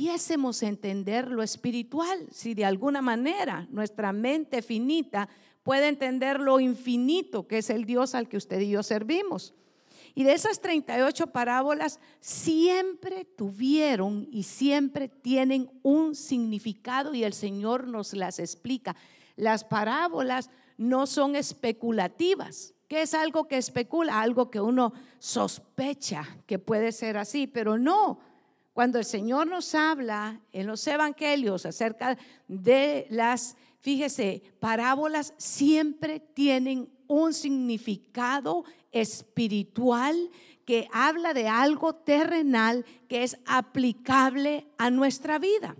pudiésemos entender lo espiritual, si de alguna manera nuestra mente finita puede entender lo infinito que es el Dios al que usted y yo servimos. Y de esas 38 parábolas siempre tuvieron y siempre tienen un significado y el Señor nos las explica. Las parábolas no son especulativas. ¿Qué es algo que especula? Algo que uno sospecha que puede ser así, pero no. Cuando el Señor nos habla en los evangelios acerca de las, fíjese, parábolas siempre tienen un significado espiritual que habla de algo terrenal que es aplicable a nuestra vida.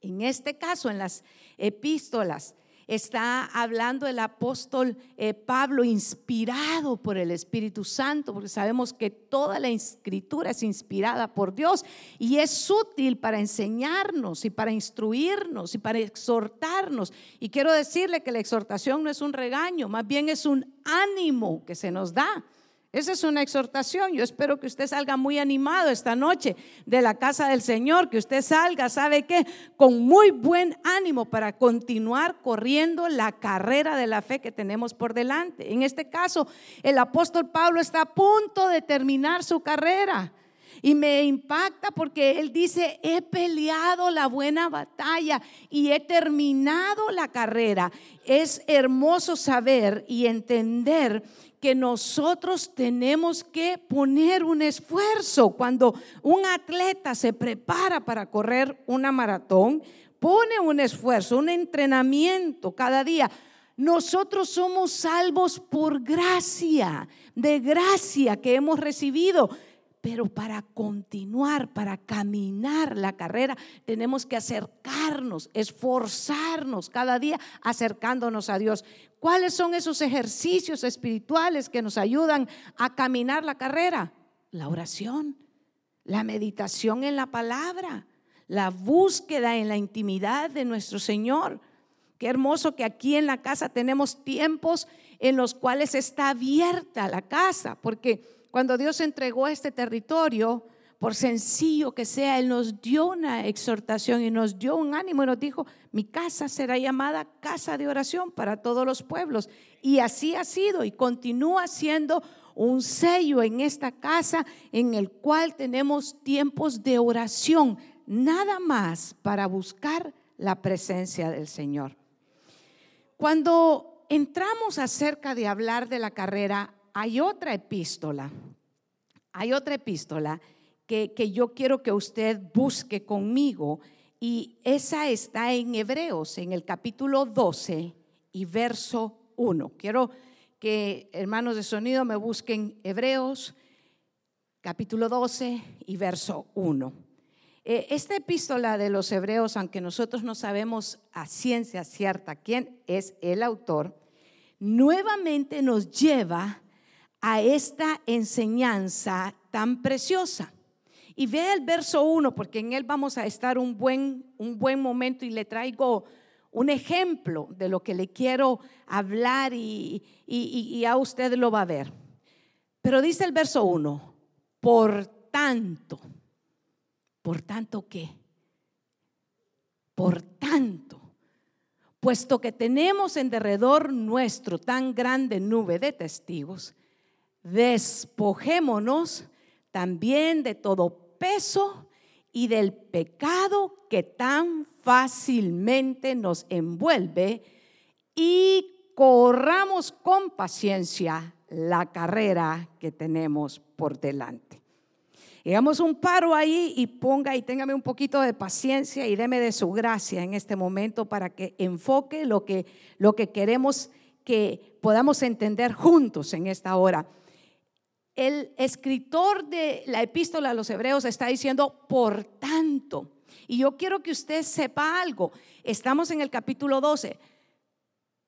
En este caso, en las epístolas está hablando el apóstol eh, Pablo inspirado por el Espíritu Santo, porque sabemos que toda la escritura es inspirada por Dios y es útil para enseñarnos y para instruirnos y para exhortarnos. Y quiero decirle que la exhortación no es un regaño, más bien es un ánimo que se nos da. Esa es una exhortación. Yo espero que usted salga muy animado esta noche de la casa del Señor, que usted salga, ¿sabe qué? Con muy buen ánimo para continuar corriendo la carrera de la fe que tenemos por delante. En este caso, el apóstol Pablo está a punto de terminar su carrera. Y me impacta porque él dice, he peleado la buena batalla y he terminado la carrera. Es hermoso saber y entender que nosotros tenemos que poner un esfuerzo. Cuando un atleta se prepara para correr una maratón, pone un esfuerzo, un entrenamiento cada día. Nosotros somos salvos por gracia, de gracia que hemos recibido. Pero para continuar, para caminar la carrera, tenemos que acercarnos, esforzarnos cada día acercándonos a Dios. ¿Cuáles son esos ejercicios espirituales que nos ayudan a caminar la carrera? La oración, la meditación en la palabra, la búsqueda en la intimidad de nuestro Señor. Qué hermoso que aquí en la casa tenemos tiempos en los cuales está abierta la casa, porque cuando Dios entregó este territorio, por sencillo que sea, Él nos dio una exhortación y nos dio un ánimo y nos dijo, mi casa será llamada casa de oración para todos los pueblos. Y así ha sido y continúa siendo un sello en esta casa en el cual tenemos tiempos de oración, nada más para buscar la presencia del Señor. Cuando entramos acerca de hablar de la carrera, hay otra epístola, hay otra epístola que, que, yo quiero que usted busque conmigo y esa está en Hebreos, en el capítulo 12 y verso 1. Quiero que hermanos de sonido me busquen Hebreos, capítulo 12 y verso 1. Eh, esta epístola de los Hebreos, aunque nosotros no sabemos a ciencia cierta quién es el autor, nuevamente nos lleva a esta enseñanza tan preciosa. Y vea el verso 1, porque en él vamos a estar un buen, un buen momento y le traigo un ejemplo de lo que le quiero hablar y, y, a usted lo va a ver. Pero dice el verso 1, por tanto, por tanto qué? Por tanto, puesto que tenemos en derredor nuestro tan grande nube de testigos, despojémonos también de todo peso y del pecado que tan fácilmente nos envuelve y corramos con paciencia la carrera que tenemos por delante. Hagamos un paro ahí y ponga y téngame un poquito de paciencia y deme de su gracia en este momento para que enfoque lo que, lo que queremos que podamos entender juntos en esta hora el escritor de la epístola a los hebreos está diciendo, por tanto, y yo quiero que usted sepa algo, estamos en el capítulo 12,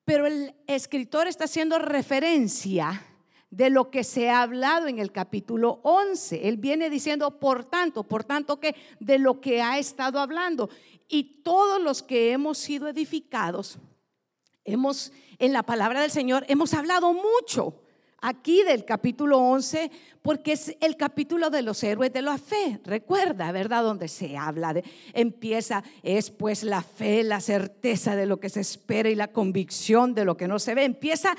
pero el escritor está haciendo referencia de lo que se ha hablado en el capítulo 11. Él viene diciendo, por tanto, por tanto que de lo que ha estado hablando. Y todos los que hemos sido edificados, hemos, en la palabra del Señor, hemos hablado mucho aquí del capítulo 11 porque es el capítulo de los héroes de la fe. Recuerda, ¿verdad? Donde se habla de, empieza, es pues la fe, la certeza de lo que se espera y la convicción de lo que no se ve. Empieza,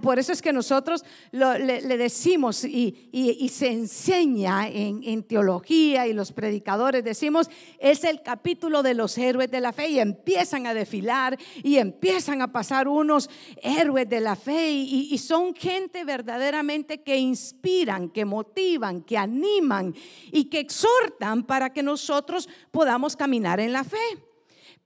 por eso es que nosotros le, decimos y, se enseña en, teología y los predicadores decimos, es el capítulo de los héroes de la fe y empiezan a desfilar y empiezan a pasar unos héroes de la fe y, y son gente verdaderamente que inspiran, que motivan, que animan y que exhortan para que nosotros podamos caminar en la fe.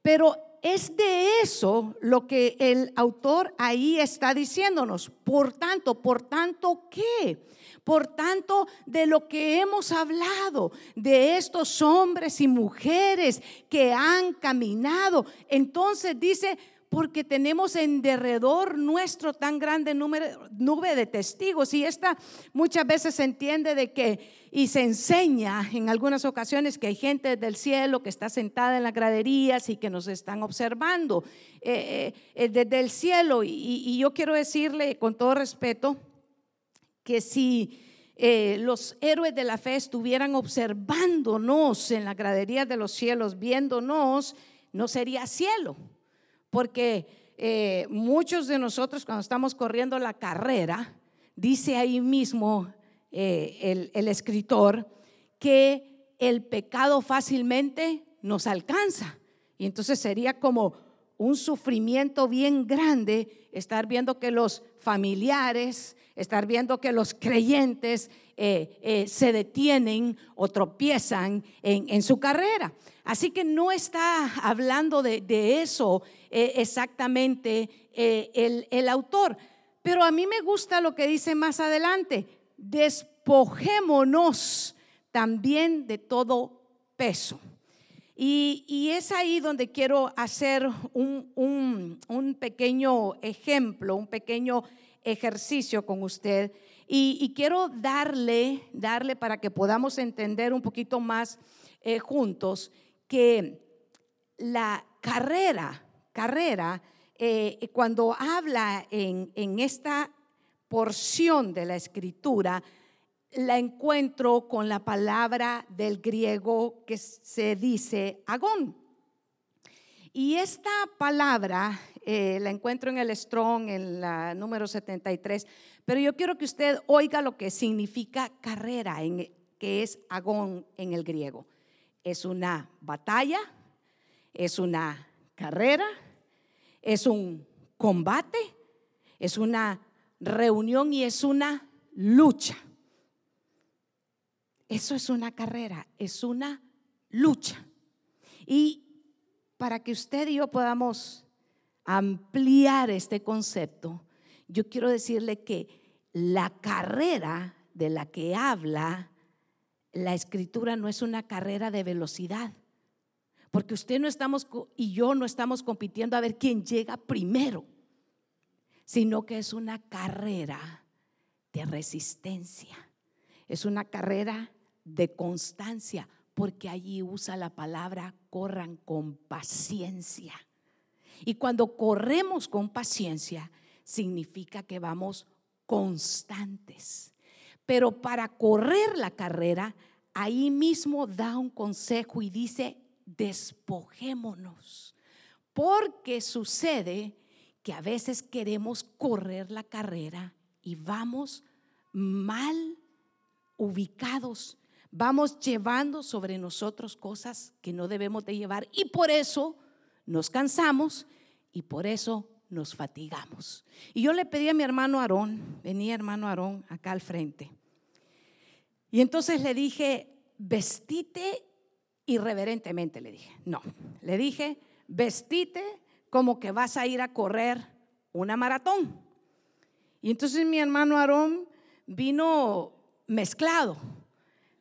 Pero es de eso lo que el autor ahí está diciéndonos. Por tanto, por tanto, ¿qué? Por tanto, de lo que hemos hablado, de estos hombres y mujeres que han caminado. Entonces dice, porque tenemos en derredor nuestro tan grande nube de testigos. Y esta muchas veces se entiende de que, y se enseña en algunas ocasiones que hay gente del cielo que está sentada en las graderías y que nos están observando eh, eh, eh, desde el cielo. Y, yo quiero decirle con todo respeto que si los héroes de la fe estuvieran observándonos en las graderías de los cielos, viéndonos, no sería cielo porque eh, muchos de nosotros cuando estamos corriendo la carrera, dice ahí mismo eh, el, escritor, que el pecado fácilmente nos alcanza. Y entonces sería como un sufrimiento bien grande estar viendo que los familiares, estar viendo que los creyentes eh, se detienen o tropiezan en, su carrera. Así que no está hablando de, eso eh, exactamente eh, el, el autor. Pero a mí me gusta lo que dice más adelante. Despojémonos también de todo peso. Y, es ahí donde quiero hacer un, un, pequeño ejemplo, un pequeño ejercicio con usted. Y, quiero darle, darle para que podamos entender un poquito más eh, juntos que la carrera, carrera, eh, cuando habla en, en esta porción de la escritura, la encuentro con la palabra del griego que se dice agón. Y esta palabra eh, la encuentro en el Strong, en la número 73, pero yo quiero que usted oiga lo que significa carrera, en, que es agón en el griego es una batalla, es una carrera, es un combate, es una reunión y es una lucha. Eso es una carrera, es una lucha. Y para que usted y yo podamos ampliar este concepto, yo quiero decirle que la carrera de la que habla la escritura no es una carrera de velocidad. Porque usted no estamos y yo no estamos compitiendo a ver quién llega primero, sino que es una carrera de resistencia. Es una carrera de constancia, porque allí usa la palabra corran con paciencia. Y cuando corremos con paciencia, significa que vamos constantes. Pero para correr la carrera, ahí mismo da un consejo y dice, despojémonos. Porque sucede que a veces queremos correr la carrera y vamos mal ubicados. Vamos llevando sobre nosotros cosas que no debemos de llevar y por eso nos cansamos y por eso nos fatigamos. Y yo le pedí a mi hermano Aarón, venía hermano Aarón acá al frente. Y entonces le dije, vestite irreverentemente, le dije. No, le dije, vestite como que vas a ir a correr una maratón. Y entonces mi hermano Aarón vino mezclado,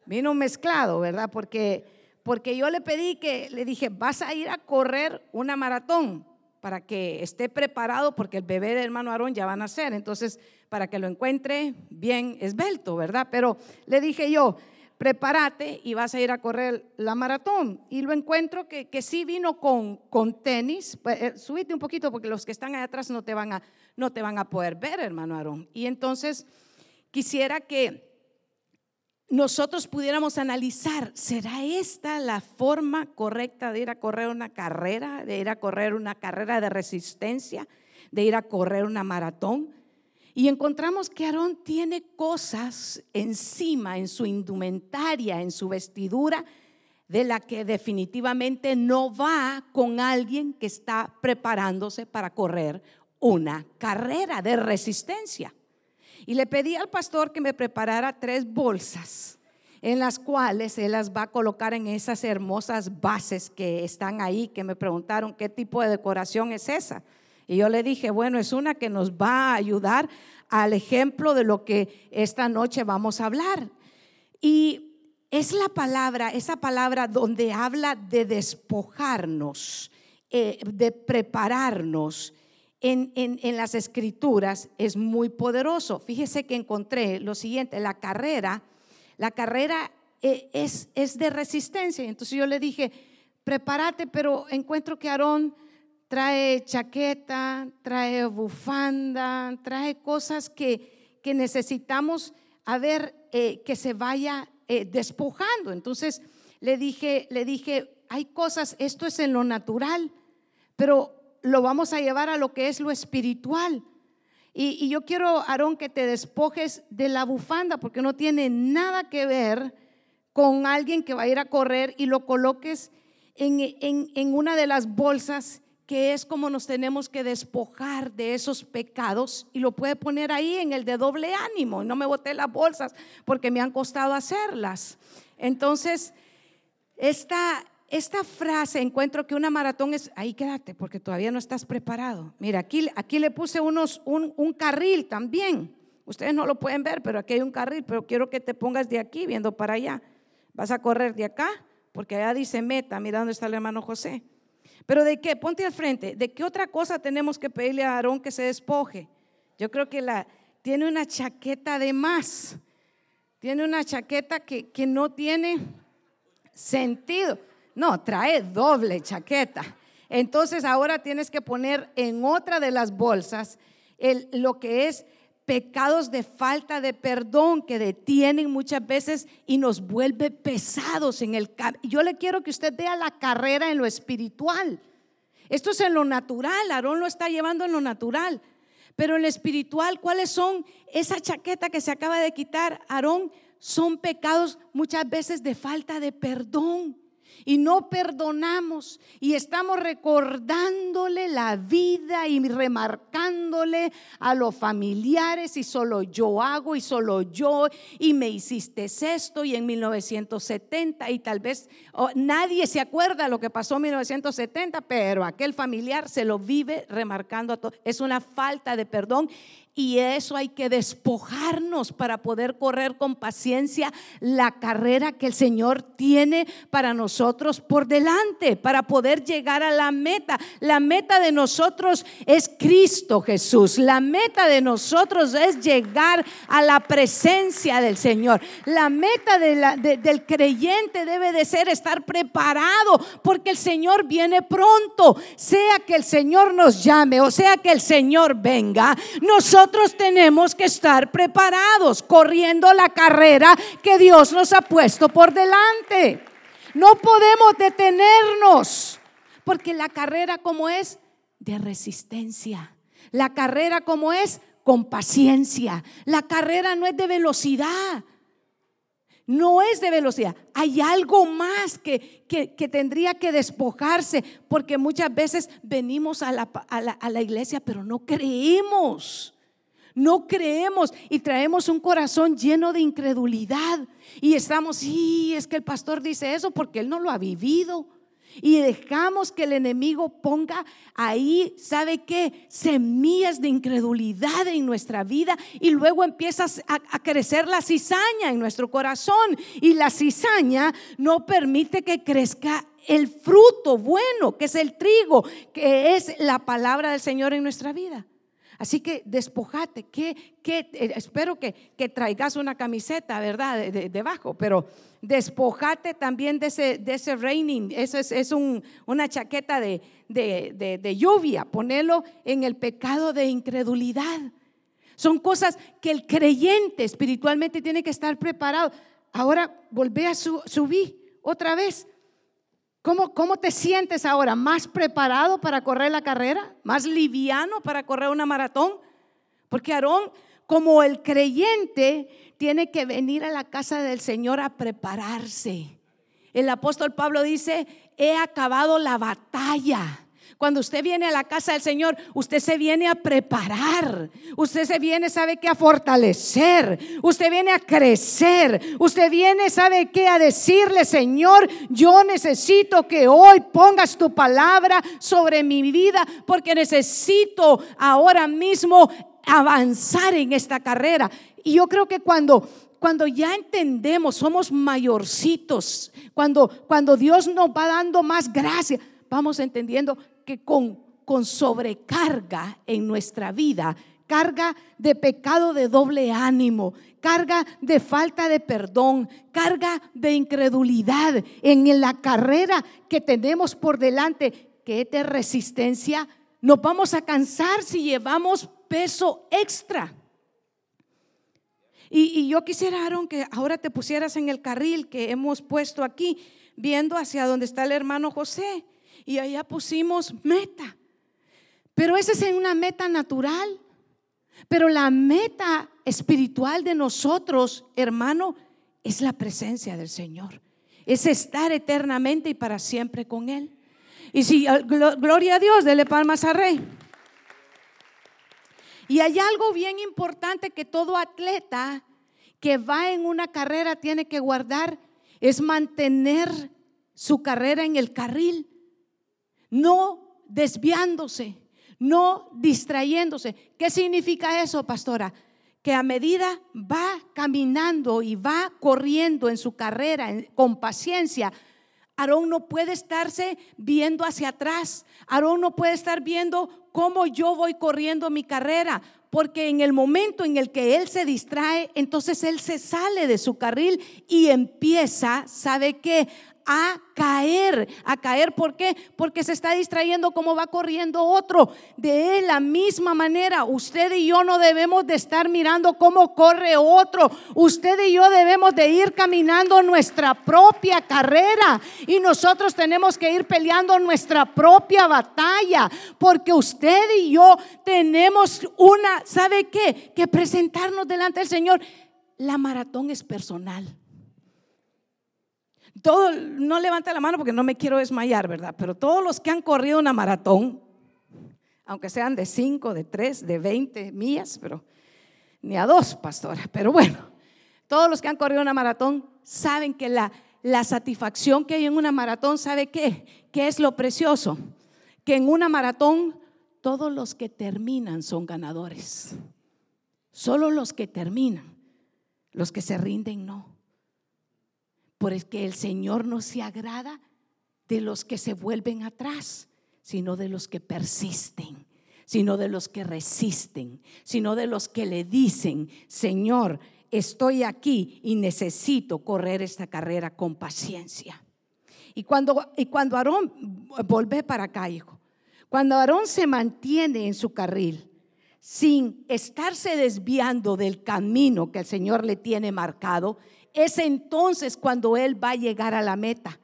vino mezclado, ¿verdad? Porque, porque yo le pedí que, le dije, vas a ir a correr una maratón para que esté preparado porque el bebé del hermano Aarón ya va a nacer, entonces para que lo encuentre bien esbelto, ¿verdad? Pero le dije yo, prepárate y vas a ir a correr la maratón. Y lo encuentro que, que sí vino con, con tenis, pues, eh, subite un poquito porque los que están allá atrás no te, van a, no te van a poder ver, hermano Aarón. Y entonces quisiera que nosotros pudiéramos analizar, ¿será esta la forma correcta de ir a correr una carrera, de ir a correr una carrera de resistencia, de ir a correr una maratón? Y encontramos que Aarón tiene cosas encima, en su indumentaria, en su vestidura, de la que definitivamente no va con alguien que está preparándose para correr una carrera de resistencia. Y le pedí al pastor que me preparara tres bolsas en las cuales él las va a colocar en esas hermosas bases que están ahí, que me preguntaron qué tipo de decoración es esa. Y yo le dije, bueno, es una que nos va a ayudar al ejemplo de lo que esta noche vamos a hablar. Y es la palabra, esa palabra donde habla de despojarnos, eh, de prepararnos. En, en, las escrituras es muy poderoso. Fíjese que encontré lo siguiente, la carrera, la carrera eh, es, es de resistencia. Entonces yo le dije, prepárate, pero encuentro que Aarón trae chaqueta, trae bufanda, trae cosas que, que necesitamos a ver eh, que se vaya eh, despojando. Entonces le dije, le dije, hay cosas, esto es en lo natural, pero lo vamos a llevar a lo que es lo espiritual. Y, yo quiero, Aarón, que te despojes de la bufanda, porque no tiene nada que ver con alguien que va a ir a correr y lo coloques en, en una de las bolsas que es como nos tenemos que despojar de esos pecados y lo puede poner ahí en el de doble ánimo. No me boté las bolsas porque me han costado hacerlas. Entonces, esta, esta frase, encuentro que una maratón es, ahí quédate porque todavía no estás preparado. Mira, aquí, aquí le puse unos, un, un carril también. Ustedes no lo pueden ver, pero aquí hay un carril, pero quiero que te pongas de aquí viendo para allá. Vas a correr de acá, porque allá dice meta, mira dónde está el hermano José. Pero de qué, ponte al frente, ¿de qué otra cosa tenemos que pedirle a Aarón que se despoje? Yo creo que la, tiene una chaqueta de más, tiene una chaqueta que, que no tiene sentido. No, trae doble chaqueta. Entonces ahora tienes que poner en otra de las bolsas lo que es pecados de falta de perdón que detienen muchas veces y nos vuelve pesados en el Yo le quiero que usted vea la carrera en lo espiritual. Esto es en lo natural, Aarón lo está llevando en lo natural. Pero en lo espiritual, ¿cuáles son esa chaqueta que se acaba de quitar Aarón? Son pecados muchas veces de falta de perdón y no perdonamos y estamos recordándole la vida y remarcándole a los familiares y solo yo hago y solo yo y me hiciste esto y en 1970 y tal vez oh, nadie se acuerda lo que pasó en 1970, pero aquel familiar se lo vive remarcando a todo. Es una falta de perdón y eso hay que despojarnos para poder correr con paciencia la carrera que el Señor tiene para nosotros por delante, para poder llegar a la meta. La meta de nosotros es Cristo Jesús. La meta de nosotros es llegar a la presencia del Señor. La meta del creyente debe de ser estar preparado porque el Señor viene pronto. Sea que el Señor nos llame o sea que el Señor venga. Nosotros nosotros tenemos que estar preparados, corriendo la carrera que Dios nos ha puesto por delante. No podemos detenernos, porque la carrera como es de resistencia, la carrera como es con paciencia, la carrera no es de velocidad. No es de velocidad. Hay algo más que, que, tendría que despojarse, porque muchas veces venimos a la, a la iglesia, pero no creemos. No creemos y traemos un corazón lleno de incredulidad. Y estamos, sí, es que el pastor dice eso porque él no lo ha vivido. Y dejamos que el enemigo ponga ahí, ¿sabe qué? Semillas de incredulidad en nuestra vida y luego empiezas a, a, crecer la cizaña en nuestro corazón. Y la cizaña no permite que crezca el fruto bueno, que es el trigo, que es la palabra del Señor en nuestra vida. Así que despojate, que, eh, espero que, traigas una camiseta, ¿verdad? debajo, pero despojate también de ese, de ese raining, eso es, una chaqueta de, lluvia, ponelo en el pecado de incredulidad. Son cosas que el creyente espiritualmente tiene que estar preparado. Ahora volvé a subir otra vez. ¿Cómo, ¿Cómo te sientes ahora? ¿Más preparado para correr la carrera? ¿Más liviano para correr una maratón? Porque Aarón, como el creyente, tiene que venir a la casa del Señor a prepararse. El apóstol Pablo dice, he acabado la batalla. Cuando usted viene a la casa del Señor, usted se viene a preparar. Usted se viene, ¿sabe qué? A fortalecer. Usted viene a crecer. Usted viene, ¿sabe qué? A decirle, Señor, yo necesito que hoy pongas tu palabra sobre mi vida porque necesito ahora mismo avanzar en esta carrera. Y yo creo que cuando cuando ya entendemos, somos mayorcitos, cuando, cuando Dios nos va dando más gracia, vamos entendiendo que con, con sobrecarga en nuestra vida, carga de pecado de doble ánimo, carga de falta de perdón, carga de incredulidad en la carrera que tenemos por delante, que de resistencia, nos vamos a cansar si llevamos peso extra. Y, yo quisiera, Aaron, que ahora te pusieras en el carril que hemos puesto aquí, viendo hacia donde está el hermano José. Y allá pusimos meta. Pero esa es una meta natural. Pero la meta espiritual de nosotros, hermano, es la presencia del Señor. Es estar eternamente y para siempre con Él. Y si, gloria a Dios, dele palmas a Rey. Y hay algo bien importante que todo atleta que va en una carrera tiene que guardar, es mantener su carrera en el carril, no desviándose, no distrayéndose. ¿Qué significa eso, pastora? Que a medida va caminando y va corriendo en su carrera con paciencia, Aarón no puede estarse viendo hacia atrás. Aarón no puede estar viendo cómo yo voy corriendo mi carrera, porque en el momento en el que él se distrae, entonces él se sale de su carril y empieza, ¿sabe qué? A caer, a caer. ¿Por qué? Porque se está distrayendo como va corriendo otro. De la misma manera, usted y yo no debemos de estar mirando cómo corre otro. Usted y yo debemos de ir caminando nuestra propia carrera y nosotros tenemos que ir peleando nuestra propia batalla, porque usted y yo tenemos una, ¿sabe qué? Que presentarnos delante del Señor. La maratón es personal todo, no levanta la mano porque no me quiero desmayar, ¿verdad? Pero todos los que han corrido una maratón, aunque sean de 5, de 3, de 20 millas, pero ni a dos, pastora, pero bueno, todos los que han corrido una maratón saben que la, la satisfacción que hay en una maratón, ¿sabe qué? ¿Qué es lo precioso? Que en una maratón todos los que terminan son ganadores. Solo los que terminan, los que se rinden no porque el Señor no se agrada de los que se vuelven atrás, sino de los que persisten, sino de los que resisten, sino de los que le dicen, Señor, estoy aquí y necesito correr esta carrera con paciencia. Y cuando, y cuando Aarón, volvé para acá, hijo, cuando Aarón se mantiene en su carril, sin estarse desviando del camino que el Señor le tiene marcado, es entonces cuando Él va a llegar a la meta.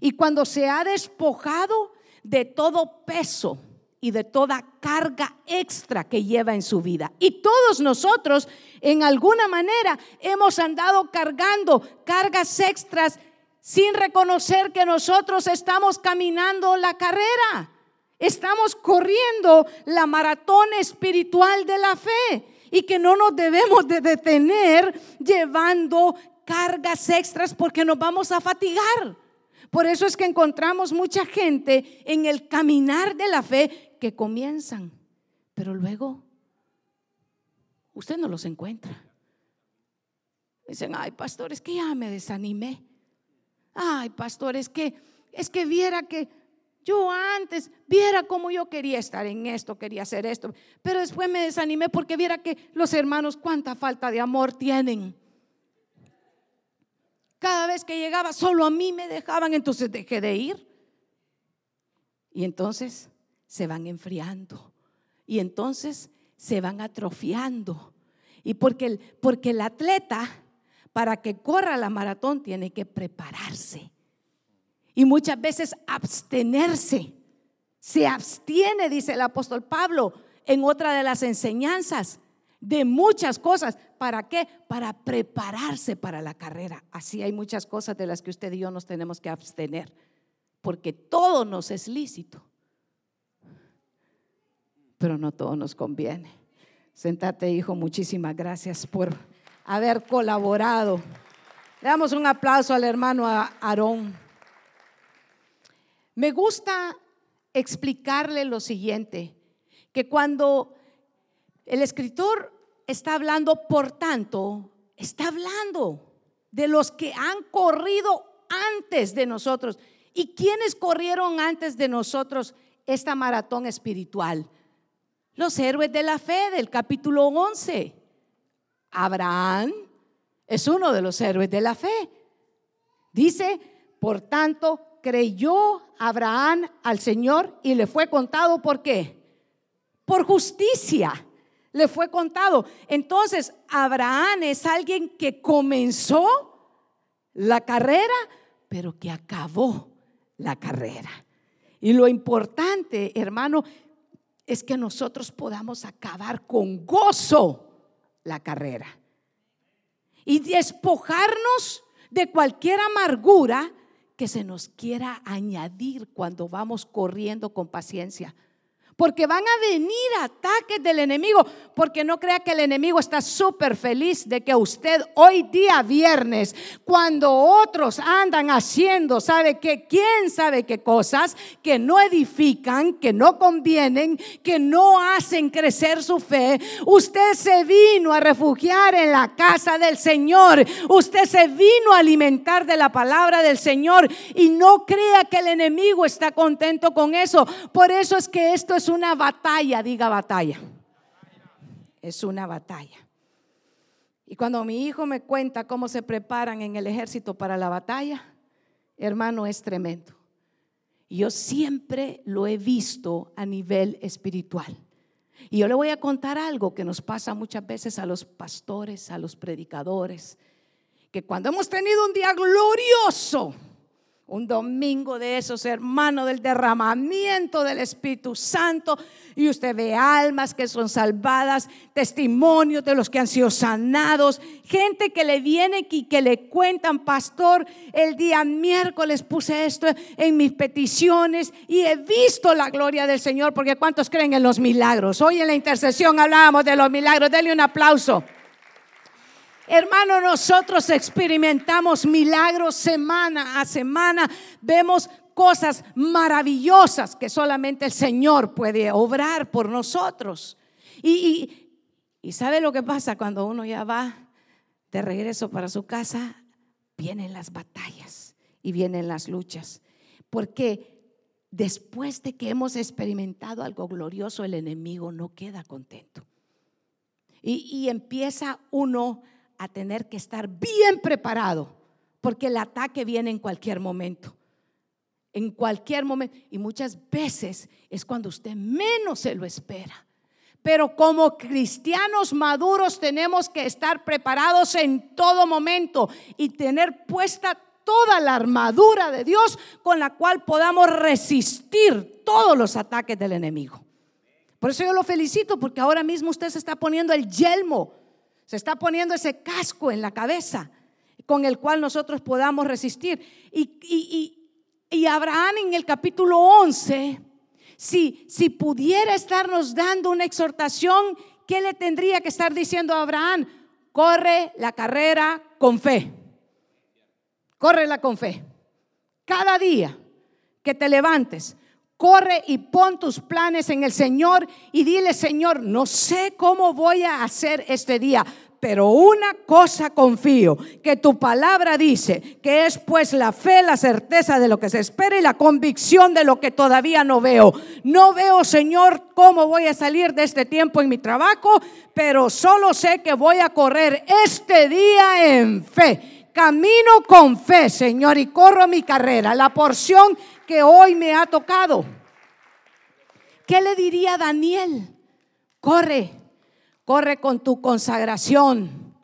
Y cuando se ha despojado de todo peso y de toda carga extra que lleva en su vida. Y todos nosotros, en alguna manera, hemos andado cargando cargas extras sin reconocer que nosotros estamos caminando la carrera. Estamos corriendo la maratón espiritual de la fe y que no nos debemos de detener llevando cargas extras porque nos vamos a fatigar. Por eso es que encontramos mucha gente en el caminar de la fe que comienzan, pero luego usted no los encuentra. Dicen, ay, pastor, es que ya me desanimé. Ay, pastor, es que, es que viera que yo antes, viera cómo yo quería estar en esto, quería hacer esto, pero después me desanimé porque viera que los hermanos cuánta falta de amor tienen. Cada vez que llegaba, solo a mí me dejaban, entonces dejé de ir. Y entonces se van enfriando. Y entonces se van atrofiando. Y porque el, porque el atleta, para que corra la maratón, tiene que prepararse. Y muchas veces abstenerse. Se abstiene, dice el apóstol Pablo, en otra de las enseñanzas, de muchas cosas. ¿Para qué? Para prepararse para la carrera. Así hay muchas cosas de las que usted y yo nos tenemos que abstener, porque todo nos es lícito, pero no todo nos conviene. Sentate, hijo, muchísimas gracias por haber colaborado. Le damos un aplauso al hermano Aarón. Me gusta explicarle lo siguiente, que cuando el escritor está hablando, por tanto, está hablando de los que han corrido antes de nosotros. ¿Y quiénes corrieron antes de nosotros esta maratón espiritual? Los héroes de la fe del capítulo 11. Abraham es uno de los héroes de la fe. Dice, por tanto, creyó Abraham al Señor y le fue contado por qué? Por justicia. Le fue contado. Entonces, Abraham es alguien que comenzó la carrera, pero que acabó la carrera. Y lo importante, hermano, es que nosotros podamos acabar con gozo la carrera y despojarnos de cualquier amargura que se nos quiera añadir cuando vamos corriendo con paciencia. Porque van a venir ataques del enemigo. Porque no crea que el enemigo está súper feliz de que usted hoy día viernes, cuando otros andan haciendo, sabe que, quién sabe qué cosas, que no edifican, que no convienen, que no hacen crecer su fe. Usted se vino a refugiar en la casa del Señor. Usted se vino a alimentar de la palabra del Señor. Y no crea que el enemigo está contento con eso. Por eso es que esto es es una batalla, diga batalla. Es una batalla. Y cuando mi hijo me cuenta cómo se preparan en el ejército para la batalla, hermano, es tremendo. Yo siempre lo he visto a nivel espiritual. Y yo le voy a contar algo que nos pasa muchas veces a los pastores, a los predicadores, que cuando hemos tenido un día glorioso, un domingo de esos, hermanos, del derramamiento del Espíritu Santo. Y usted ve almas que son salvadas, testimonios de los que han sido sanados, gente que le viene y que le cuentan, pastor, el día miércoles puse esto en mis peticiones y he visto la gloria del Señor, porque ¿cuántos creen en los milagros? Hoy en la intercesión hablábamos de los milagros, denle un aplauso. Hermano, nosotros experimentamos milagros semana a semana, vemos cosas maravillosas que solamente el Señor puede obrar por nosotros. Y, sabe lo que pasa cuando uno ya va de regreso para su casa, vienen las batallas y vienen las luchas, porque después de que hemos experimentado algo glorioso, el enemigo no queda contento. Y, y empieza uno a tener que estar bien preparado, porque el ataque viene en cualquier momento. En cualquier momento. Y muchas veces es cuando usted menos se lo espera. Pero como cristianos maduros tenemos que estar preparados en todo momento y tener puesta toda la armadura de Dios con la cual podamos resistir todos los ataques del enemigo. Por eso yo lo felicito porque ahora mismo usted se está poniendo el yelmo se está poniendo ese casco en la cabeza con el cual nosotros podamos resistir. Y, Abraham en el capítulo 11, si, si pudiera estarnos dando una exhortación, ¿qué le tendría que estar diciendo a Abraham? Corre la carrera con fe. Córrela con fe. Cada día que te levantes, Corre y pon tus planes en el Señor y dile, Señor, no sé cómo voy a hacer este día, pero una cosa confío, que tu palabra dice, que es pues la fe, la certeza de lo que se espera y la convicción de lo que todavía no veo. No veo, Señor, cómo voy a salir de este tiempo en mi trabajo, pero solo sé que voy a correr este día en fe. Camino con fe, Señor, y corro mi carrera. La porción que hoy me ha tocado. ¿Qué le diría Daniel? Corre Corre con tu consagración.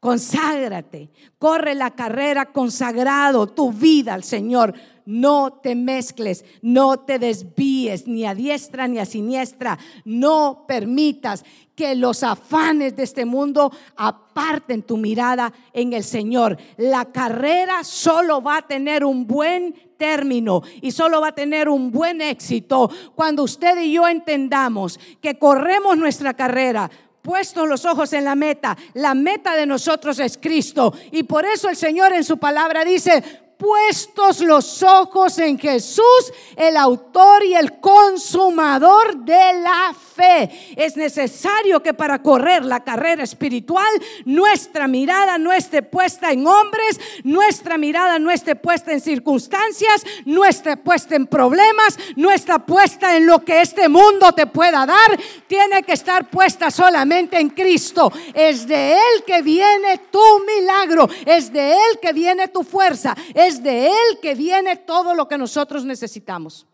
Conságrate, corre la carrera consagrado, tu vida al Señor. No te mezcles, no te desvíes ni a diestra ni a siniestra. No permitas que los afanes de este mundo aparten tu mirada en el Señor. La carrera solo va a tener un buen término y solo va a tener un buen éxito cuando usted y yo entendamos que corremos nuestra carrera puestos los ojos en la meta. La meta de nosotros es Cristo. Y por eso el Señor en su palabra dice, puestos los ojos en Jesús, el autor y el consumador de la fe. Es necesario que para correr la carrera espiritual, nuestra mirada no esté puesta en hombres, nuestra mirada no esté puesta en circunstancias, no esté puesta en problemas, no está puesta en lo que este mundo te pueda dar, tiene que estar puesta solamente en Cristo. Es de Él que viene tu milagro, es de Él que viene tu fuerza, de Él que viene todo lo que nosotros necesitamos.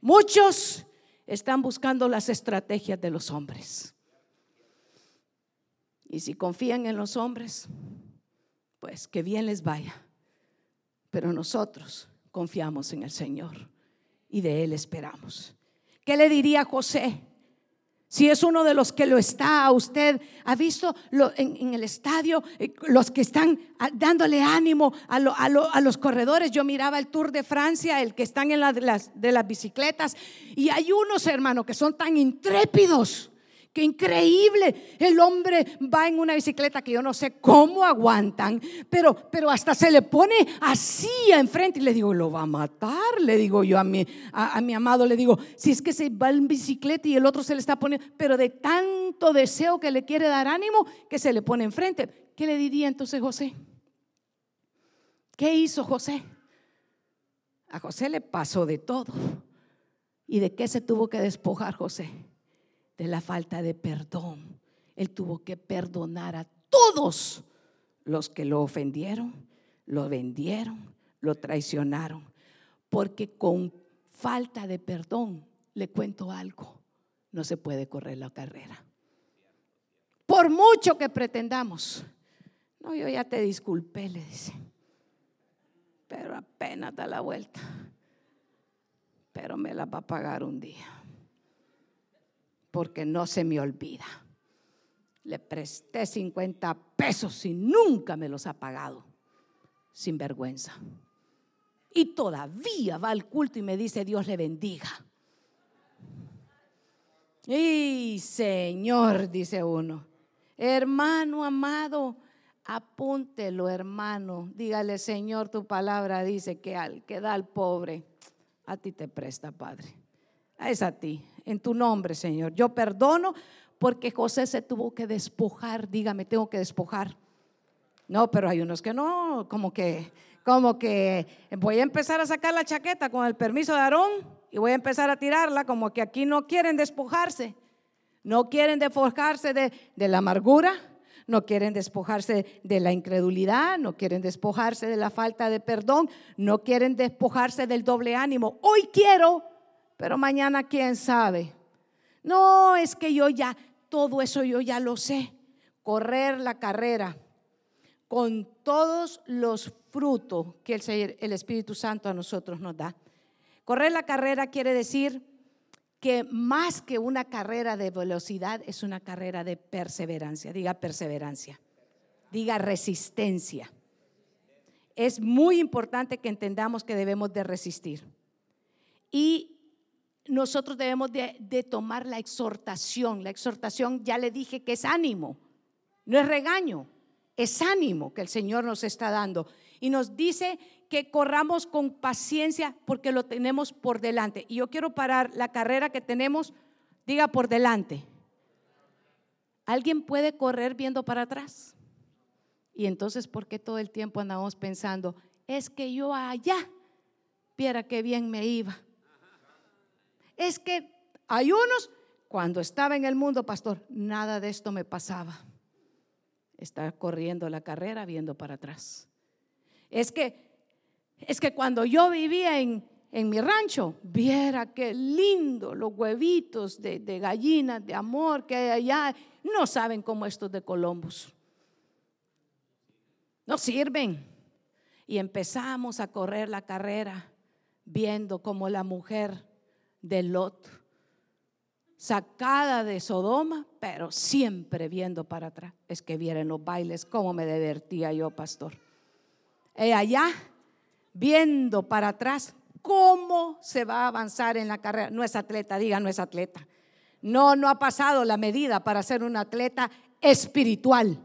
Muchos están buscando las estrategias de los hombres. Y si confían en los hombres, pues que bien les vaya. Pero nosotros confiamos en el Señor y de Él esperamos. ¿Qué le diría José? Si es uno de los que lo está, usted ha visto en, el estadio eh, los que están ah, dándole ánimo a, los corredores. Yo miraba el Tour de Francia, el que están en las, de las bicicletas, y hay unos hermanos que son tan intrépidos Qué increíble. El hombre va en una bicicleta que yo no sé cómo aguantan, pero, pero hasta se le pone así enfrente y le digo, lo va a matar. Le digo yo a mi, a, mi amado, le digo, si es que se va en bicicleta y el otro se le está poniendo, pero de tanto deseo que le quiere dar ánimo, que se le pone enfrente. ¿Qué le diría entonces José? ¿Qué hizo José? A José le pasó de todo. ¿Y de qué se tuvo que despojar José? De la falta de perdón. Él tuvo que perdonar a todos los que lo ofendieron, lo vendieron, lo traicionaron. Porque con falta de perdón, le cuento algo, no se puede correr la carrera. Por mucho que pretendamos. No, yo ya te disculpé, le dice. Pero apenas da la vuelta. Pero me la va a pagar un día porque no se me olvida. Le presté 50 pesos y nunca me los ha pagado, sin vergüenza. Y todavía va al culto y me dice, Dios le bendiga. Y Señor, dice uno, hermano amado, apúntelo, hermano. Dígale, Señor, tu palabra dice que al que da al pobre, a ti te presta, Padre. Es a ti en tu nombre, Señor. Yo perdono porque José se tuvo que despojar. Dígame, tengo que despojar. No, pero hay unos que no, como que, como que voy a empezar a sacar la chaqueta con el permiso de Aarón y voy a empezar a tirarla, como que aquí no quieren despojarse. No quieren despojarse de, de la amargura, no quieren despojarse de la incredulidad, no quieren despojarse de la falta de perdón, no quieren despojarse del doble ánimo. Hoy quiero pero mañana quién sabe. No, es que yo ya, todo eso yo ya lo sé. Correr la carrera con todos los frutos que el, Espíritu Santo a nosotros nos da. Correr la carrera quiere decir que más que una carrera de velocidad es una carrera de perseverancia. Diga perseverancia. Diga resistencia. Es muy importante que entendamos que debemos de resistir. Y nosotros debemos de, tomar la exhortación. La exhortación, ya le dije que es ánimo, no es regaño, es ánimo que el Señor nos está dando. Y nos dice que corramos con paciencia porque lo tenemos por delante. Y yo quiero parar la carrera que tenemos, diga por delante. ¿Alguien puede correr viendo para atrás? Y entonces, ¿por qué todo el tiempo andamos pensando, es que yo allá, viera qué bien me iba? Es que hay unos, cuando estaba en el mundo, pastor, nada de esto me pasaba. Está corriendo la carrera viendo para atrás. Es que, es que cuando yo vivía en, en mi rancho, viera qué lindo los huevitos de, de gallinas, de amor que hay allá. No saben cómo estos de Columbus. No sirven. Y empezamos a correr la carrera viendo como la mujer de Lot, sacada de Sodoma, pero siempre viendo para atrás. Es que vienen los bailes, cómo me divertía yo, pastor. Y allá, viendo para atrás, cómo se va a avanzar en la carrera. No es atleta, diga, no es atleta. No, no ha pasado la medida para ser un atleta espiritual.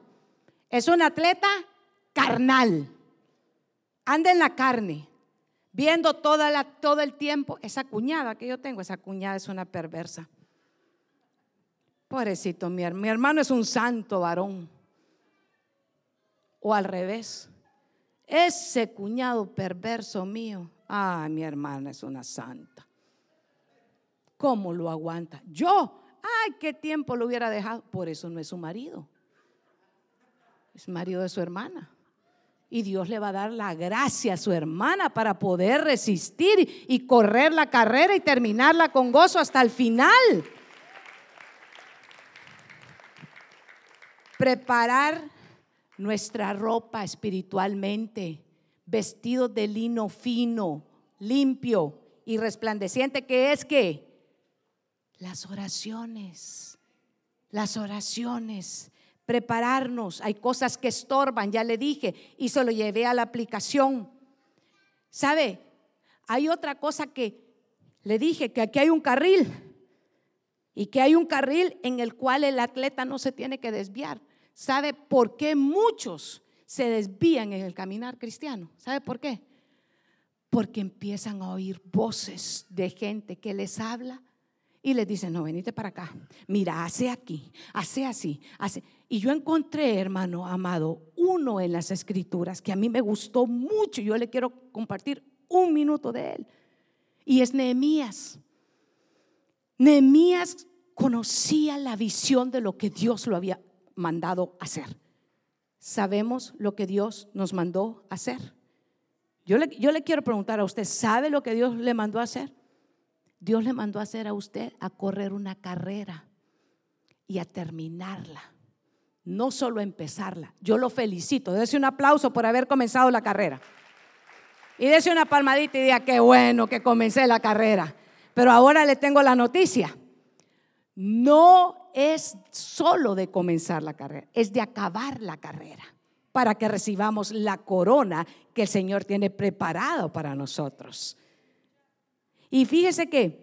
Es un atleta carnal. Anda en la carne, viendo toda la, todo el tiempo. Esa cuñada que yo tengo, esa cuñada es una perversa. Pobrecito, mi, mi hermano es un santo varón. O al revés. Ese cuñado perverso mío Ah, mi hermana es una santa. ¿Cómo lo aguanta? Yo, ay, qué tiempo lo hubiera dejado. Por eso no es su marido. Es marido de su hermana. Y Dios le va a dar la gracia a su hermana para poder resistir y correr la carrera y terminarla con gozo hasta el final. Preparar nuestra ropa espiritualmente vestidos de lino fino, limpio y resplandeciente, que es que las oraciones, las oraciones, prepararnos, hay cosas que estorban, ya le dije, y se lo llevé a la aplicación. ¿Sabe? Hay otra cosa que le dije, que aquí hay un carril y que hay un carril en el cual el atleta no se tiene que desviar. ¿Sabe por qué muchos se desvían en el caminar cristiano. ¿Sabe por qué? Porque empiezan a oír voces de gente que les habla y les dicen, no, venite para acá. Mira, hace aquí, hace así, hace. Y yo encontré, hermano amado, uno en las escrituras que a mí me gustó mucho. Yo le quiero compartir un minuto de él. Y es Nehemías. Nehemías conocía la visión de lo que Dios lo había mandado hacer sabemos lo que Dios nos mandó hacer. Yo le, yo le quiero preguntar a usted, ¿sabe lo que Dios le mandó hacer? Dios le mandó hacer a usted a correr una carrera y a terminarla, no solo empezarla. Yo lo felicito, dése un aplauso por haber comenzado la carrera. Y dése una palmadita y diga, qué bueno que comencé la carrera. Pero ahora le tengo la noticia. No es solo de comenzar la carrera, es de acabar la carrera para que recibamos la corona que el Señor tiene preparado para nosotros. Y fíjese que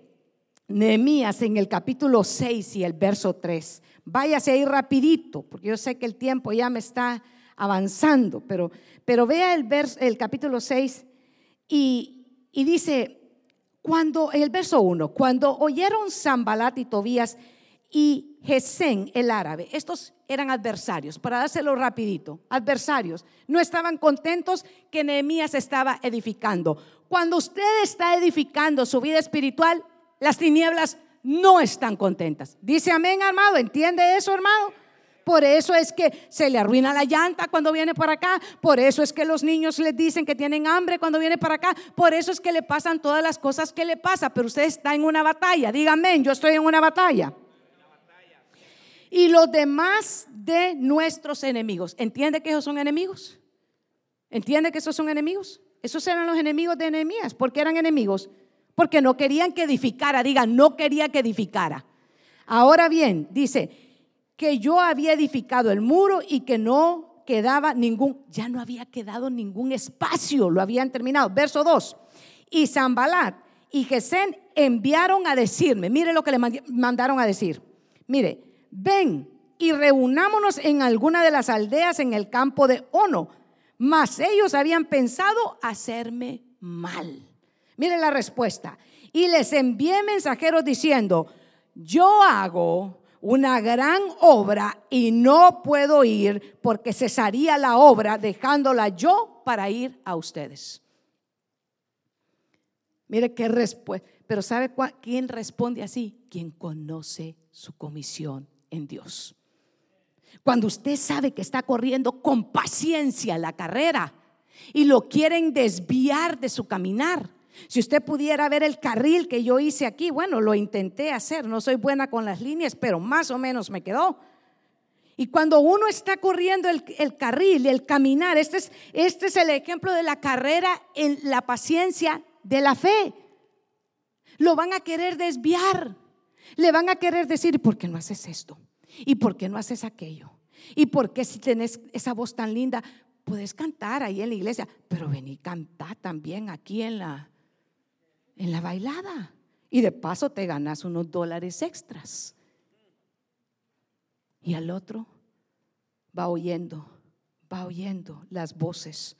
Nehemías en el capítulo 6 y el verso 3, váyase ahí rapidito, porque yo sé que el tiempo ya me está avanzando, pero, pero vea el, el capítulo 6 y, y dice, cuando, el verso 1, cuando oyeron Zambalat y Tobías y Gesén, el árabe, estos eran adversarios, para dárselo rapidito, adversarios, no estaban contentos que Nehemías estaba edificando. Cuando usted está edificando su vida espiritual, las tinieblas no están contentas. Dice amén, armado, ¿entiende eso, hermano? Por eso es que se le arruina la llanta cuando viene para acá. Por eso es que los niños les dicen que tienen hambre cuando viene para acá. Por eso es que le pasan todas las cosas que le pasa. Pero usted está en una batalla. Dígame, yo estoy en una batalla. Y los demás de nuestros enemigos. ¿Entiende que esos son enemigos? ¿Entiende que esos son enemigos? Esos eran los enemigos de Nehemías. ¿Por qué eran enemigos? Porque no querían que edificara. Diga, no quería que edificara. Ahora bien, dice, que yo había edificado el muro y que no quedaba ningún, ya no había quedado ningún espacio, lo habían terminado. Verso 2. Y Zambalat y Gesén enviaron a decirme, mire lo que le mandaron a decir. Mire, ven y reunámonos en alguna de las aldeas en el campo de Ono. Mas ellos habían pensado hacerme mal. Mire la respuesta. Y les envié mensajeros diciendo, yo hago una gran obra y no puedo ir porque cesaría la obra dejándola yo para ir a ustedes. Mire qué respuesta. Pero ¿sabe quién responde así? Quien conoce su comisión en Dios. Cuando usted sabe que está corriendo con paciencia la carrera y lo quieren desviar de su caminar, Si usted pudiera ver el carril que yo hice aquí, bueno, lo intenté hacer, no soy buena con las líneas, pero más o menos me quedó. Y cuando uno está corriendo el, el, carril, el caminar, este es, este es el ejemplo de la carrera en la paciencia de la fe. Lo van a querer desviar. Le van a querer decir, ¿por qué no haces esto? ¿Y por qué no haces aquello? ¿Y por qué si tenés esa voz tan linda, puedes cantar ahí en la iglesia? Pero vení, cantar también aquí en la, en la bailada. Y de paso te ganas unos dólares extras. Y al otro va oyendo, va oyendo las voces.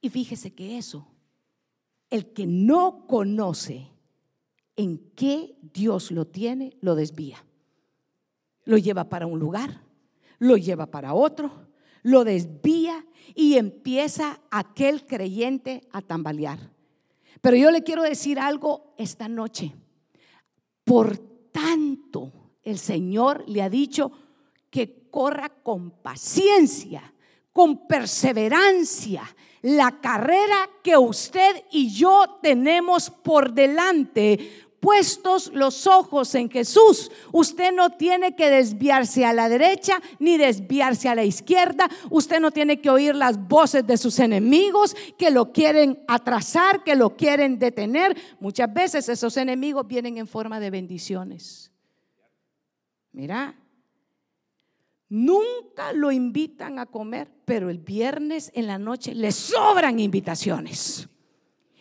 Y fíjese que eso, el que no conoce en qué Dios lo tiene, lo desvía. Lo lleva para un lugar, lo lleva para otro, lo desvía y empieza aquel creyente a tambalear. Pero yo le quiero decir algo esta noche. Por tanto, el Señor le ha dicho que corra con paciencia, con perseverancia, la carrera que usted y yo tenemos por delante puestos los ojos en Jesús, usted no tiene que desviarse a la derecha ni desviarse a la izquierda. Usted no tiene que oír las voces de sus enemigos que lo quieren atrasar, que lo quieren detener. Muchas veces esos enemigos vienen en forma de bendiciones. Mira, nunca lo invitan a comer, pero el viernes en la noche le sobran invitaciones.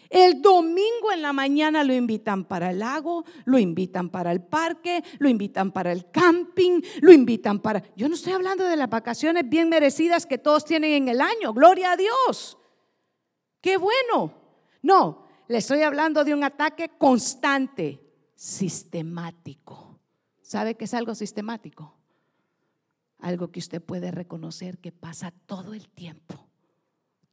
El domingo en la mañana lo invitan para el lago, lo invitan para el parque, lo invitan para el camping, lo invitan para... Yo no estoy hablando de las vacaciones bien merecidas que todos tienen en el año, gloria a Dios. Qué bueno. No, le estoy hablando de un ataque constante, sistemático. ¿Sabe qué es algo sistemático? Algo que usted puede reconocer que pasa todo el tiempo,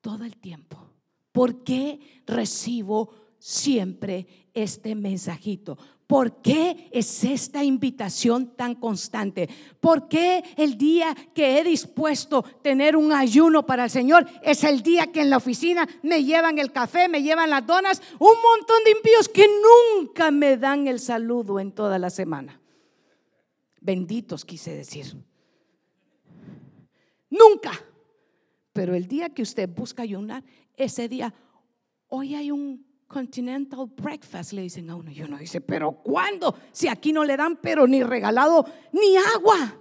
todo el tiempo. ¿Por qué recibo siempre este mensajito? ¿Por qué es esta invitación tan constante? ¿Por qué el día que he dispuesto tener un ayuno para el Señor es el día que en la oficina me llevan el café, me llevan las donas, un montón de impíos que nunca me dan el saludo en toda la semana? Benditos quise decir. Nunca. Pero el día que usted busca ayunar, ese día, hoy hay un continental breakfast, le dicen a uno. Y uno dice, pero ¿cuándo? Si aquí no le dan, pero ni regalado, ni agua.